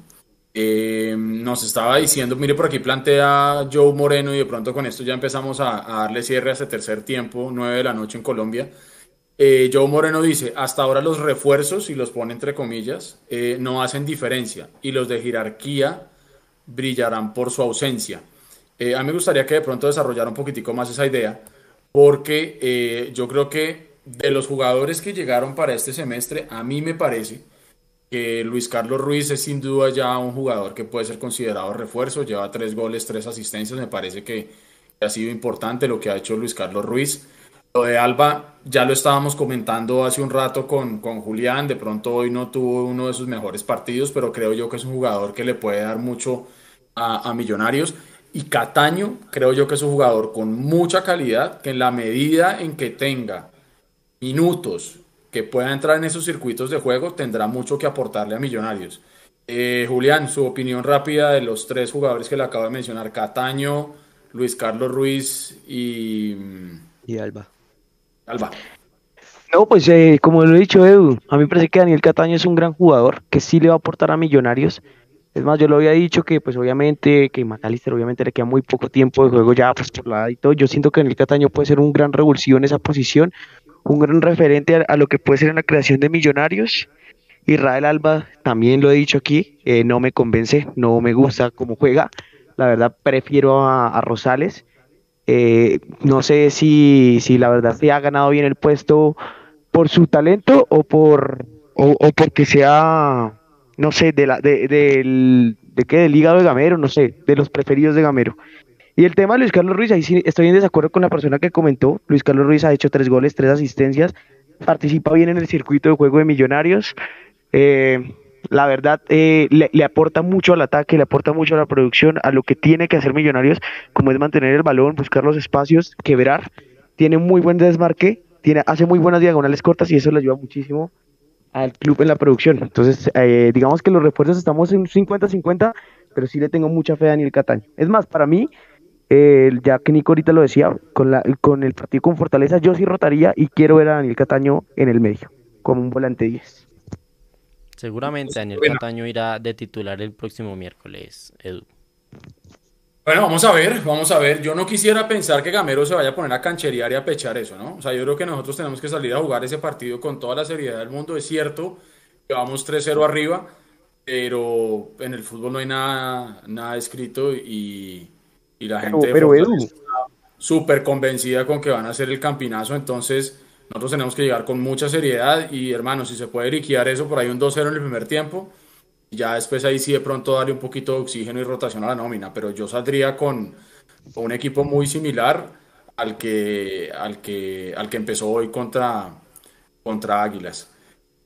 Eh, nos estaba diciendo, mire por aquí plantea Joe Moreno y de pronto con esto ya empezamos a, a darle cierre a este tercer tiempo, 9 de la noche en Colombia. Eh, Joe Moreno dice, hasta ahora los refuerzos, y los pone entre comillas, eh, no hacen diferencia y los de jerarquía brillarán por su ausencia. Eh, a mí me gustaría que de pronto desarrollara un poquitico más esa idea, porque eh, yo creo que de los jugadores que llegaron para este semestre, a mí me parece que Luis Carlos Ruiz es sin duda ya un jugador que puede ser considerado refuerzo, lleva tres goles, tres asistencias, me parece que ha sido importante lo que ha hecho Luis Carlos Ruiz. Lo de Alba ya lo estábamos comentando hace un rato con, con Julián, de pronto hoy no tuvo uno de sus mejores partidos, pero creo yo que es un jugador que le puede dar mucho a, Millonarios. Y Cataño, creo yo que es un jugador con mucha calidad, que en la medida en que tenga minutos que pueda entrar en esos circuitos de juego, tendrá mucho que aportarle a Millonarios. Eh, Julián, su opinión rápida de los tres jugadores que le acabo de mencionar, Cataño, Luis Carlos Ruiz y... Y Alba. Alba. No, pues eh, como lo he dicho Edu, a mí me parece que Daniel Cataño es un gran jugador que sí le va a aportar a Millonarios. Es más, yo lo había dicho que pues obviamente que McAllister obviamente le queda muy poco tiempo de juego ya pues por la y todo. Yo siento que Daniel Cataño puede ser un gran revulsivo en esa posición, un gran referente a, lo que puede ser en la creación de Millonarios. Israel Alba, también lo he dicho aquí, eh, no me convence, no me gusta cómo juega. La verdad prefiero a Rosales. Eh, no sé si, si la verdad se ha ganado bien el puesto por su talento o por o, porque sea, no sé, de la de, del, de qué, del hígado de Gamero, no sé, de los preferidos de Gamero. Y el tema de Luis Carlos Ruiz, ahí sí estoy en desacuerdo con la persona que comentó. Luis Carlos Ruiz ha hecho tres goles, tres asistencias, participa bien en el circuito de juego de Millonarios. Eh, la verdad, eh, le, aporta mucho al ataque, le aporta mucho a la producción, a lo que tiene que hacer Millonarios, como es mantener el balón, buscar los espacios, quebrar. Tiene muy buen desmarque, tiene, hace muy buenas diagonales cortas y eso le ayuda muchísimo al club en la producción. Entonces, eh, digamos que los refuerzos estamos en 50-50, pero sí le tengo mucha fe a Daniel Cataño. Es más, para mí, eh, ya que Nico ahorita lo decía, con, la, con el partido con Fortaleza, yo sí rotaría y quiero ver a Daniel Cataño en el medio, como un volante 10. Seguramente Daniel bueno. Cataño irá de titular el próximo miércoles, Edu. Bueno, vamos a ver, vamos a ver. Yo no quisiera pensar que Gamero se vaya a poner a cancherear y a pechar eso, ¿no? O sea, yo creo que nosotros tenemos que salir a jugar ese partido con toda la seriedad del mundo. Es cierto que vamos 3-0 arriba, pero en el fútbol no hay nada, nada escrito y, y la gente pero, pero está súper convencida con que van a hacer el campinazo, entonces nosotros tenemos que llegar con mucha seriedad y hermano, si se puede liquidar eso por ahí un 2-0 en el primer tiempo, ya después ahí sí de pronto darle un poquito de oxígeno y rotación a la nómina, pero yo saldría con, un equipo muy similar al que, al que, al que empezó hoy contra, contra Águilas.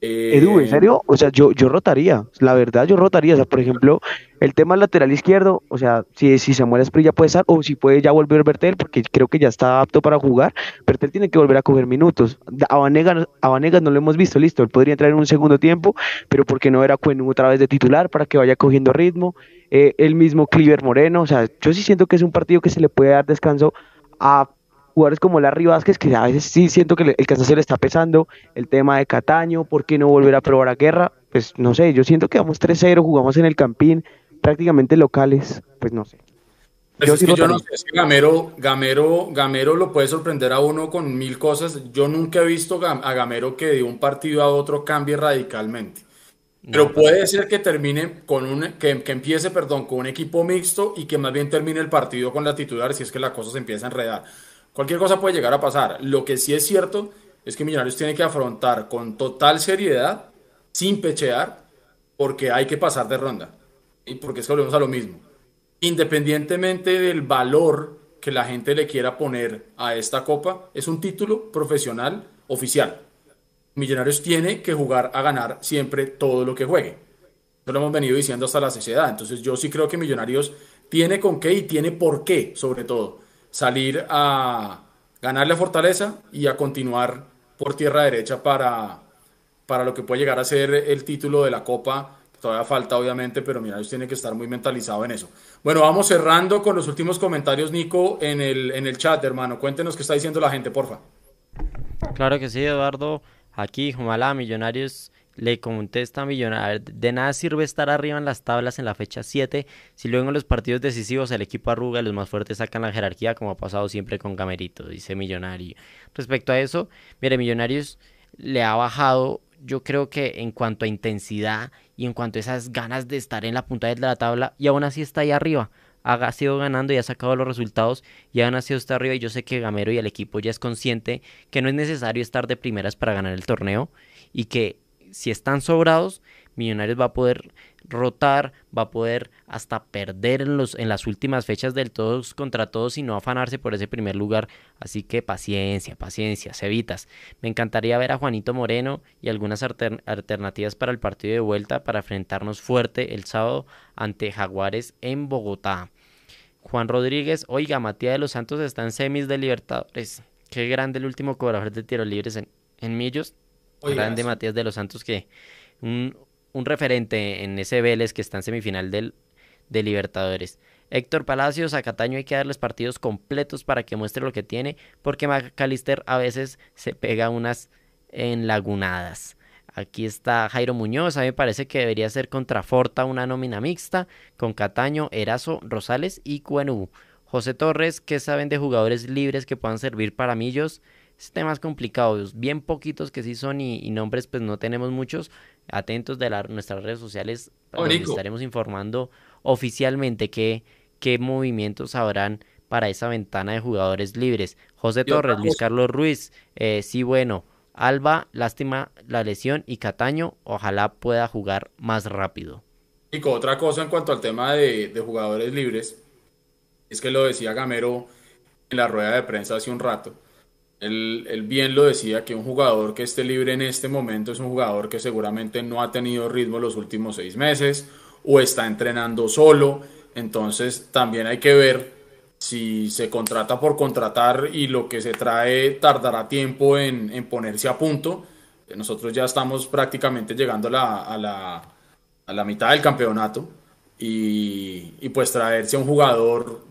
Eh, Edu, ¿en serio? O sea, yo, yo rotaría, la verdad yo rotaría, o sea, por ejemplo, el tema lateral izquierdo, o sea, si, si Samuel Esprilla puede estar, o si puede ya volver Bertel, porque creo que ya está apto para jugar, Bertel tiene que volver a coger minutos, a Vanegas, no lo hemos visto, listo, él podría entrar en un segundo tiempo, pero porque no era Cuenú otra vez de titular para que vaya cogiendo ritmo, eh, el mismo Cliver Moreno, o sea, yo sí siento que es un partido que se le puede dar descanso a jugadores como Larry Vázquez, que a veces sí siento que el cansancio le está pesando, el tema de Cataño, ¿por qué no volver a probar a guerra? Pues no sé, yo siento que vamos 3-0, jugamos en el Campín, prácticamente locales, pues no sé. Pues yo, es sí que yo no sé, es que Gamero, Gamero, Gamero lo puede sorprender a uno con mil cosas. Yo nunca he visto a Gamero que de un partido a otro cambie radicalmente. Pero puede ser que termine con un, que, que, empiece, perdón, con un equipo mixto y que más bien termine el partido con la titular si es que la cosa se empieza a enredar. Cualquier cosa puede llegar a pasar. Lo que sí es cierto es que Millonarios tiene que afrontar con total seriedad, sin pechear, porque hay que pasar de ronda. Y porque es que volvemos a lo mismo. Independientemente del valor que la gente le quiera poner a esta copa, es un título profesional oficial. Millonarios tiene que jugar a ganar siempre todo lo que juegue. Eso lo hemos venido diciendo hasta la sociedad. Entonces yo sí creo que Millonarios tiene con qué y tiene por qué, sobre todo salir a ganarle a Fortaleza y a continuar por tierra derecha para, para lo que puede llegar a ser el título de la Copa Todavía falta, obviamente, pero Millonarios tiene que estar muy mentalizado en eso. Bueno, vamos cerrando con los últimos comentarios, Nico, en el, en el chat, hermano. Cuéntenos qué está diciendo la gente, porfa. Claro que sí, Eduardo. Aquí, Jumalá, Millonarios le contesta a. De nada sirve estar arriba en las tablas en la fecha 7 si luego en los partidos decisivos el equipo arruga y los más fuertes sacan la jerarquía, como ha pasado siempre con Gamerito, dice Millonario. Respecto a eso, mire, Millonarios le ha bajado, yo creo que en cuanto a intensidad y en cuanto a esas ganas de estar en la punta de la tabla, y aún así está ahí arriba ha sido ganando y ha sacado los resultados y ha nacido hasta arriba y yo sé que Gamero y el equipo ya es consciente que no es necesario estar de primeras para ganar el torneo y que si están sobrados, Millonarios va a poder rotar, va a poder hasta perder en, los, en las últimas fechas del todos contra todos y no afanarse por ese primer lugar. Así que paciencia, paciencia, cevitas. Me encantaría ver a Juanito Moreno y algunas alternativas para el partido de vuelta para enfrentarnos fuerte el sábado ante Jaguares en Bogotá. Juan Rodríguez, oiga, Matías de los Santos está en semis de Libertadores. Qué grande el último cobrador de tiros libres en, en Millos. Grande Matías de los Santos que un, un referente en ese Vélez que está en semifinal del, de Libertadores. Héctor Palacios, a Cataño hay que darles partidos completos para que muestre lo que tiene, porque McAllister a veces se pega unas enlagunadas. Aquí está Jairo Muñoz, a mí me parece que debería ser contra Forta una nómina mixta, con Cataño, Erazo, Rosales y Cuenú. José Torres, ¿qué saben de jugadores libres que puedan servir para Millos? Es temas complicados, bien poquitos que sí son y, y nombres pues no tenemos muchos, atentos de nuestras redes sociales, donde estaremos informando oficialmente qué, qué movimientos habrán para esa ventana de jugadores libres. José Torres, Luis Carlos Ruiz, eh, sí bueno, Alba, lástima la lesión y Cataño, ojalá pueda jugar más rápido. Nico, otra cosa en cuanto al tema de, de jugadores libres, es que lo decía Gamero en la rueda de prensa hace un rato él, bien lo decía, que un jugador que esté libre en este momento es un jugador que seguramente no ha tenido ritmo los últimos seis meses o está entrenando solo. Entonces también hay que ver si se contrata por contratar y lo que se trae tardará tiempo en, ponerse a punto. Nosotros ya estamos prácticamente llegando a la, a la, mitad del campeonato y, pues traerse a un jugador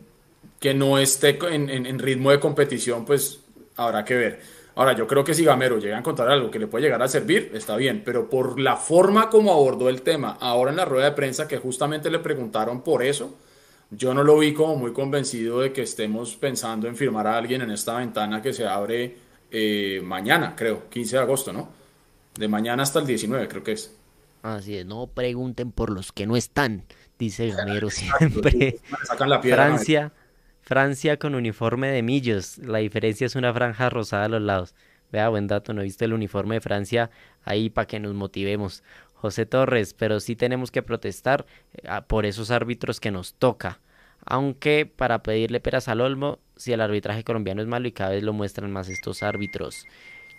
que no esté en, en ritmo de competición, pues habrá que ver. Ahora, yo creo que si Gamero llega a encontrar algo que le puede llegar a servir, está bien, pero por la forma como abordó el tema, ahora en la rueda de prensa que justamente le preguntaron por eso, yo no lo vi como muy convencido de que estemos pensando en firmar a alguien en esta ventana que se abre eh, mañana, creo, 15 de agosto, ¿no? De mañana hasta el 19, creo que es. Así es, no pregunten por los que no están, dice Gamero siempre. Sacan la piedra, Francia. Francia con uniforme de millos. La diferencia es una franja rosada a los lados. Vea, buen dato, no viste el uniforme de Francia ahí para que nos motivemos. José Torres, pero sí tenemos que protestar eh, por esos árbitros que nos toca. Aunque para pedirle peras al olmo, si el arbitraje colombiano es malo y cada vez lo muestran más estos árbitros.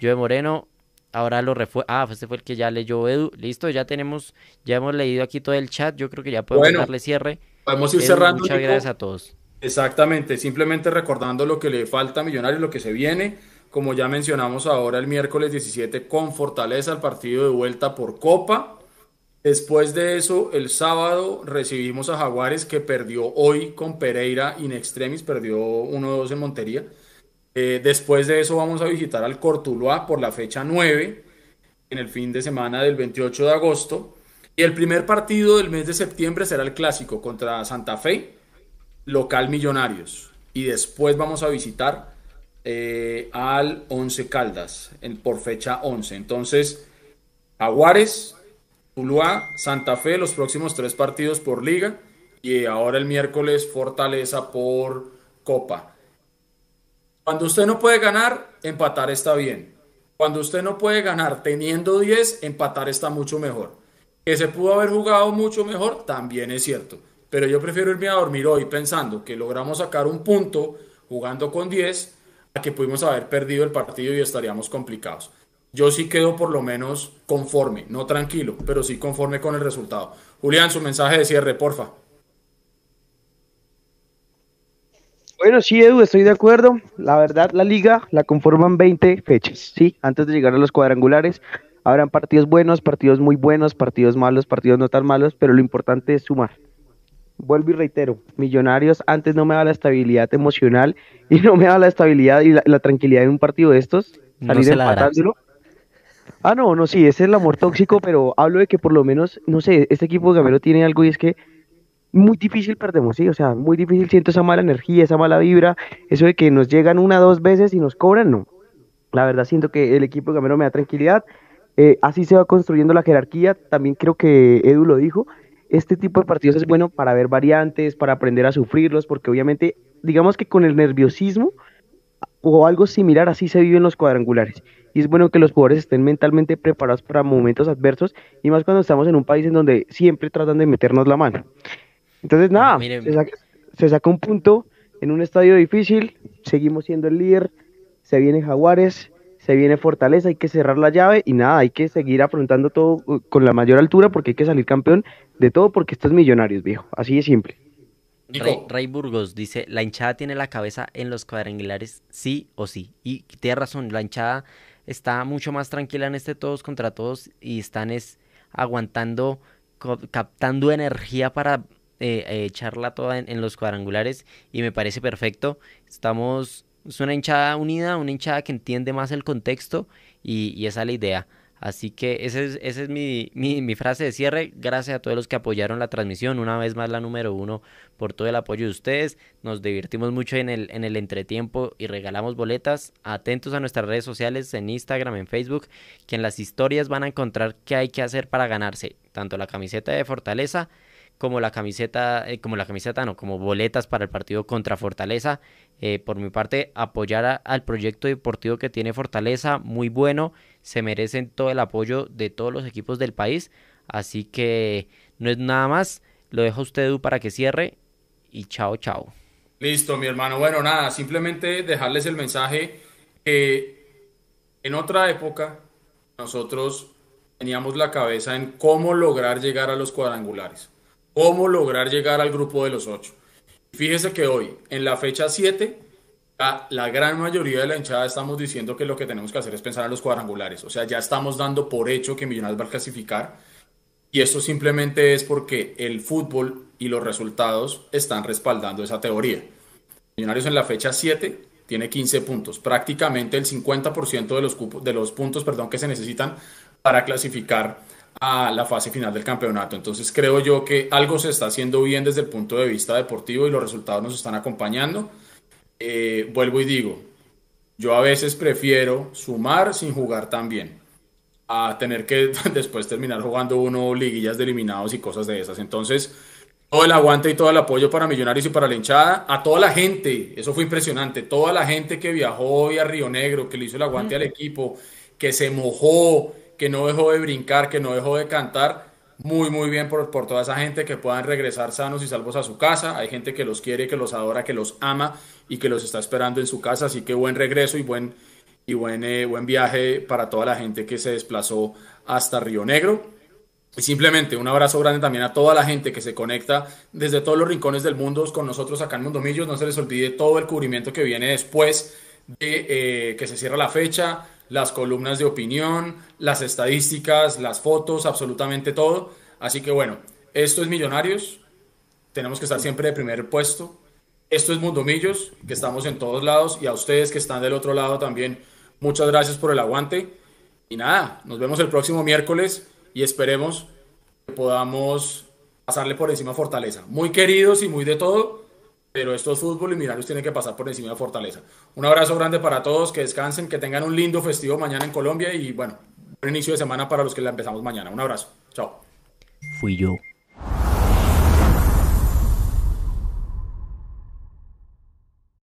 Joe Moreno, ahora lo refue... Ah, este fue el que ya leyó Edu. Listo, ya tenemos, ya hemos leído aquí todo el chat. Yo creo que ya podemos darle cierre. Podemos ir cerrando. Muchas gracias a todos. Exactamente, simplemente recordando lo que le falta a Millonarios, lo que se viene, como ya mencionamos ahora el miércoles 17 con Fortaleza, el partido de vuelta por Copa. Después de eso, el sábado recibimos a Jaguares que perdió hoy con Pereira in extremis, perdió 1-2 en Montería. Eh, después de eso vamos a visitar al Cortuluá por la fecha 9 en el fin de semana del 28 de agosto. Y el primer partido del mes de septiembre será el clásico contra Santa Fe local Millonarios. Y después vamos a visitar eh, al 11 Caldas en, por fecha 11. Entonces, Aguares, Tuluá, Santa Fe, los próximos tres partidos por liga. Y ahora el miércoles Fortaleza por Copa. Cuando usted no puede ganar, empatar está bien. Cuando usted no puede ganar teniendo 10, empatar está mucho mejor. Que se pudo haber jugado mucho mejor, también es cierto pero yo prefiero irme a dormir hoy pensando que logramos sacar un punto jugando con 10 a que pudimos haber perdido el partido y estaríamos complicados. Yo sí quedo por lo menos conforme, no tranquilo, pero sí conforme con el resultado. Julián, su mensaje de cierre, porfa. Bueno, sí, Edu, estoy de acuerdo. La verdad, la liga la conforman 20 fechas, ¿sí? Antes de llegar a los cuadrangulares, Habrán partidos buenos, partidos muy buenos, partidos malos, partidos no tan malos, pero lo importante es sumar. Vuelvo y reitero, Millonarios antes no me da la estabilidad emocional y no me da la estabilidad y la, tranquilidad de un partido de estos, salir empatándolo. Ah, no, no, sí, ese es el amor tóxico, pero hablo de que por lo menos, no sé, este equipo de Gamero tiene algo y es que muy difícil perdemos, sí, o sea, muy difícil siento esa mala energía, esa mala vibra, eso de que nos llegan una, dos veces y nos cobran, no. La verdad siento que el equipo de Gamero me da tranquilidad, eh, así se va construyendo la jerarquía, también creo que Edu lo dijo, este tipo de partidos es bueno para ver variantes, para aprender a sufrirlos, porque obviamente, digamos que con el nerviosismo o algo similar así se vive en los cuadrangulares. Y es bueno que los jugadores estén mentalmente preparados para momentos adversos y más cuando estamos en un país en donde siempre tratan de meternos la mano. Entonces, nada, se saca, un punto en un estadio difícil, seguimos siendo el líder, se viene Jaguares, se viene Fortaleza, hay que cerrar la llave y nada, hay que seguir afrontando todo uh, con la mayor altura porque hay que salir campeón de todo porque estos millonarios, viejo, así de simple. Rey, Burgos dice, la hinchada tiene la cabeza en los cuadrangulares sí o sí. Y tiene razón, la hinchada está mucho más tranquila en este todos contra todos y están es aguantando, captando energía para eh, eh, echarla toda en, los cuadrangulares y me parece perfecto. Estamos, es una hinchada unida, una hinchada que entiende más el contexto y, esa es la idea. Así que esa es, es mi, mi, frase de cierre. Gracias a todos los que apoyaron la transmisión. Una vez más la número uno por todo el apoyo de ustedes. Nos divertimos mucho en el, en el entretiempo y regalamos boletas. Atentos a nuestras redes sociales en Instagram, en Facebook, que en las historias van a encontrar qué hay que hacer para ganarse tanto la camiseta de Fortaleza como la camiseta, eh, como la camiseta, no, como boletas para el partido contra Fortaleza. Eh, por mi parte, apoyar al proyecto deportivo que tiene Fortaleza, muy bueno, se merecen todo el apoyo de todos los equipos del país. Así que no es nada más, lo dejo a usted Edu para que cierre y chao, chao. Listo, mi hermano. Bueno, nada, simplemente dejarles el mensaje que en otra época nosotros teníamos la cabeza en cómo lograr llegar a los cuadrangulares cómo lograr llegar al grupo de los ocho. Fíjese que hoy, en la fecha 7, la, gran mayoría de la hinchada estamos diciendo que lo que tenemos que hacer es pensar en los cuadrangulares. O sea, ya estamos dando por hecho que Millonarios va a clasificar. Y esto simplemente es porque el fútbol y los resultados están respaldando esa teoría. Millonarios en la fecha 7 tiene 15 puntos, prácticamente el 50% de los, de los puntos perdón, que se necesitan para clasificar a la fase final del campeonato. Entonces creo yo que algo se está haciendo bien desde el punto de vista deportivo y los resultados nos están acompañando. Eh, vuelvo y digo, yo a veces prefiero sumar sin jugar tan bien a tener que después terminar jugando uno liguillas de eliminados y cosas de esas. Entonces, todo el aguante y todo el apoyo para Millonarios y para la hinchada, a toda la gente, eso fue impresionante, toda la gente que viajó hoy a Río Negro, que le hizo el aguante al equipo, que se mojó, que no dejó de brincar, que no dejó de cantar. Muy, muy bien por, por toda esa gente que puedan regresar sanos y salvos a su casa. Hay gente que los quiere, que los adora, que los ama y que los está esperando en su casa. Así que buen regreso y buen, y buen, eh, buen viaje para toda la gente que se desplazó hasta Río Negro. Y simplemente un abrazo grande también a toda la gente que se conecta desde todos los rincones del mundo con nosotros acá en Mundomillos. No se les olvide todo el cubrimiento que viene después de eh, que se cierra la fecha, las columnas de opinión, las estadísticas, las fotos, absolutamente todo. Así que bueno, esto es Millonarios, tenemos que estar siempre de primer puesto. Esto es Mundomillos, que estamos en todos lados y a ustedes que están del otro lado también, muchas gracias por el aguante. Y nada, nos vemos el próximo miércoles y esperemos que podamos pasarle por encima a Fortaleza. Muy queridos y muy de todo, pero esto es fútbol y Millonarios tiene que pasar por encima de Fortaleza. Un abrazo grande para todos, que descansen, que tengan un lindo festivo mañana en Colombia y bueno, buen inicio de semana para los que la empezamos mañana. Un abrazo. Chao. Fui yo.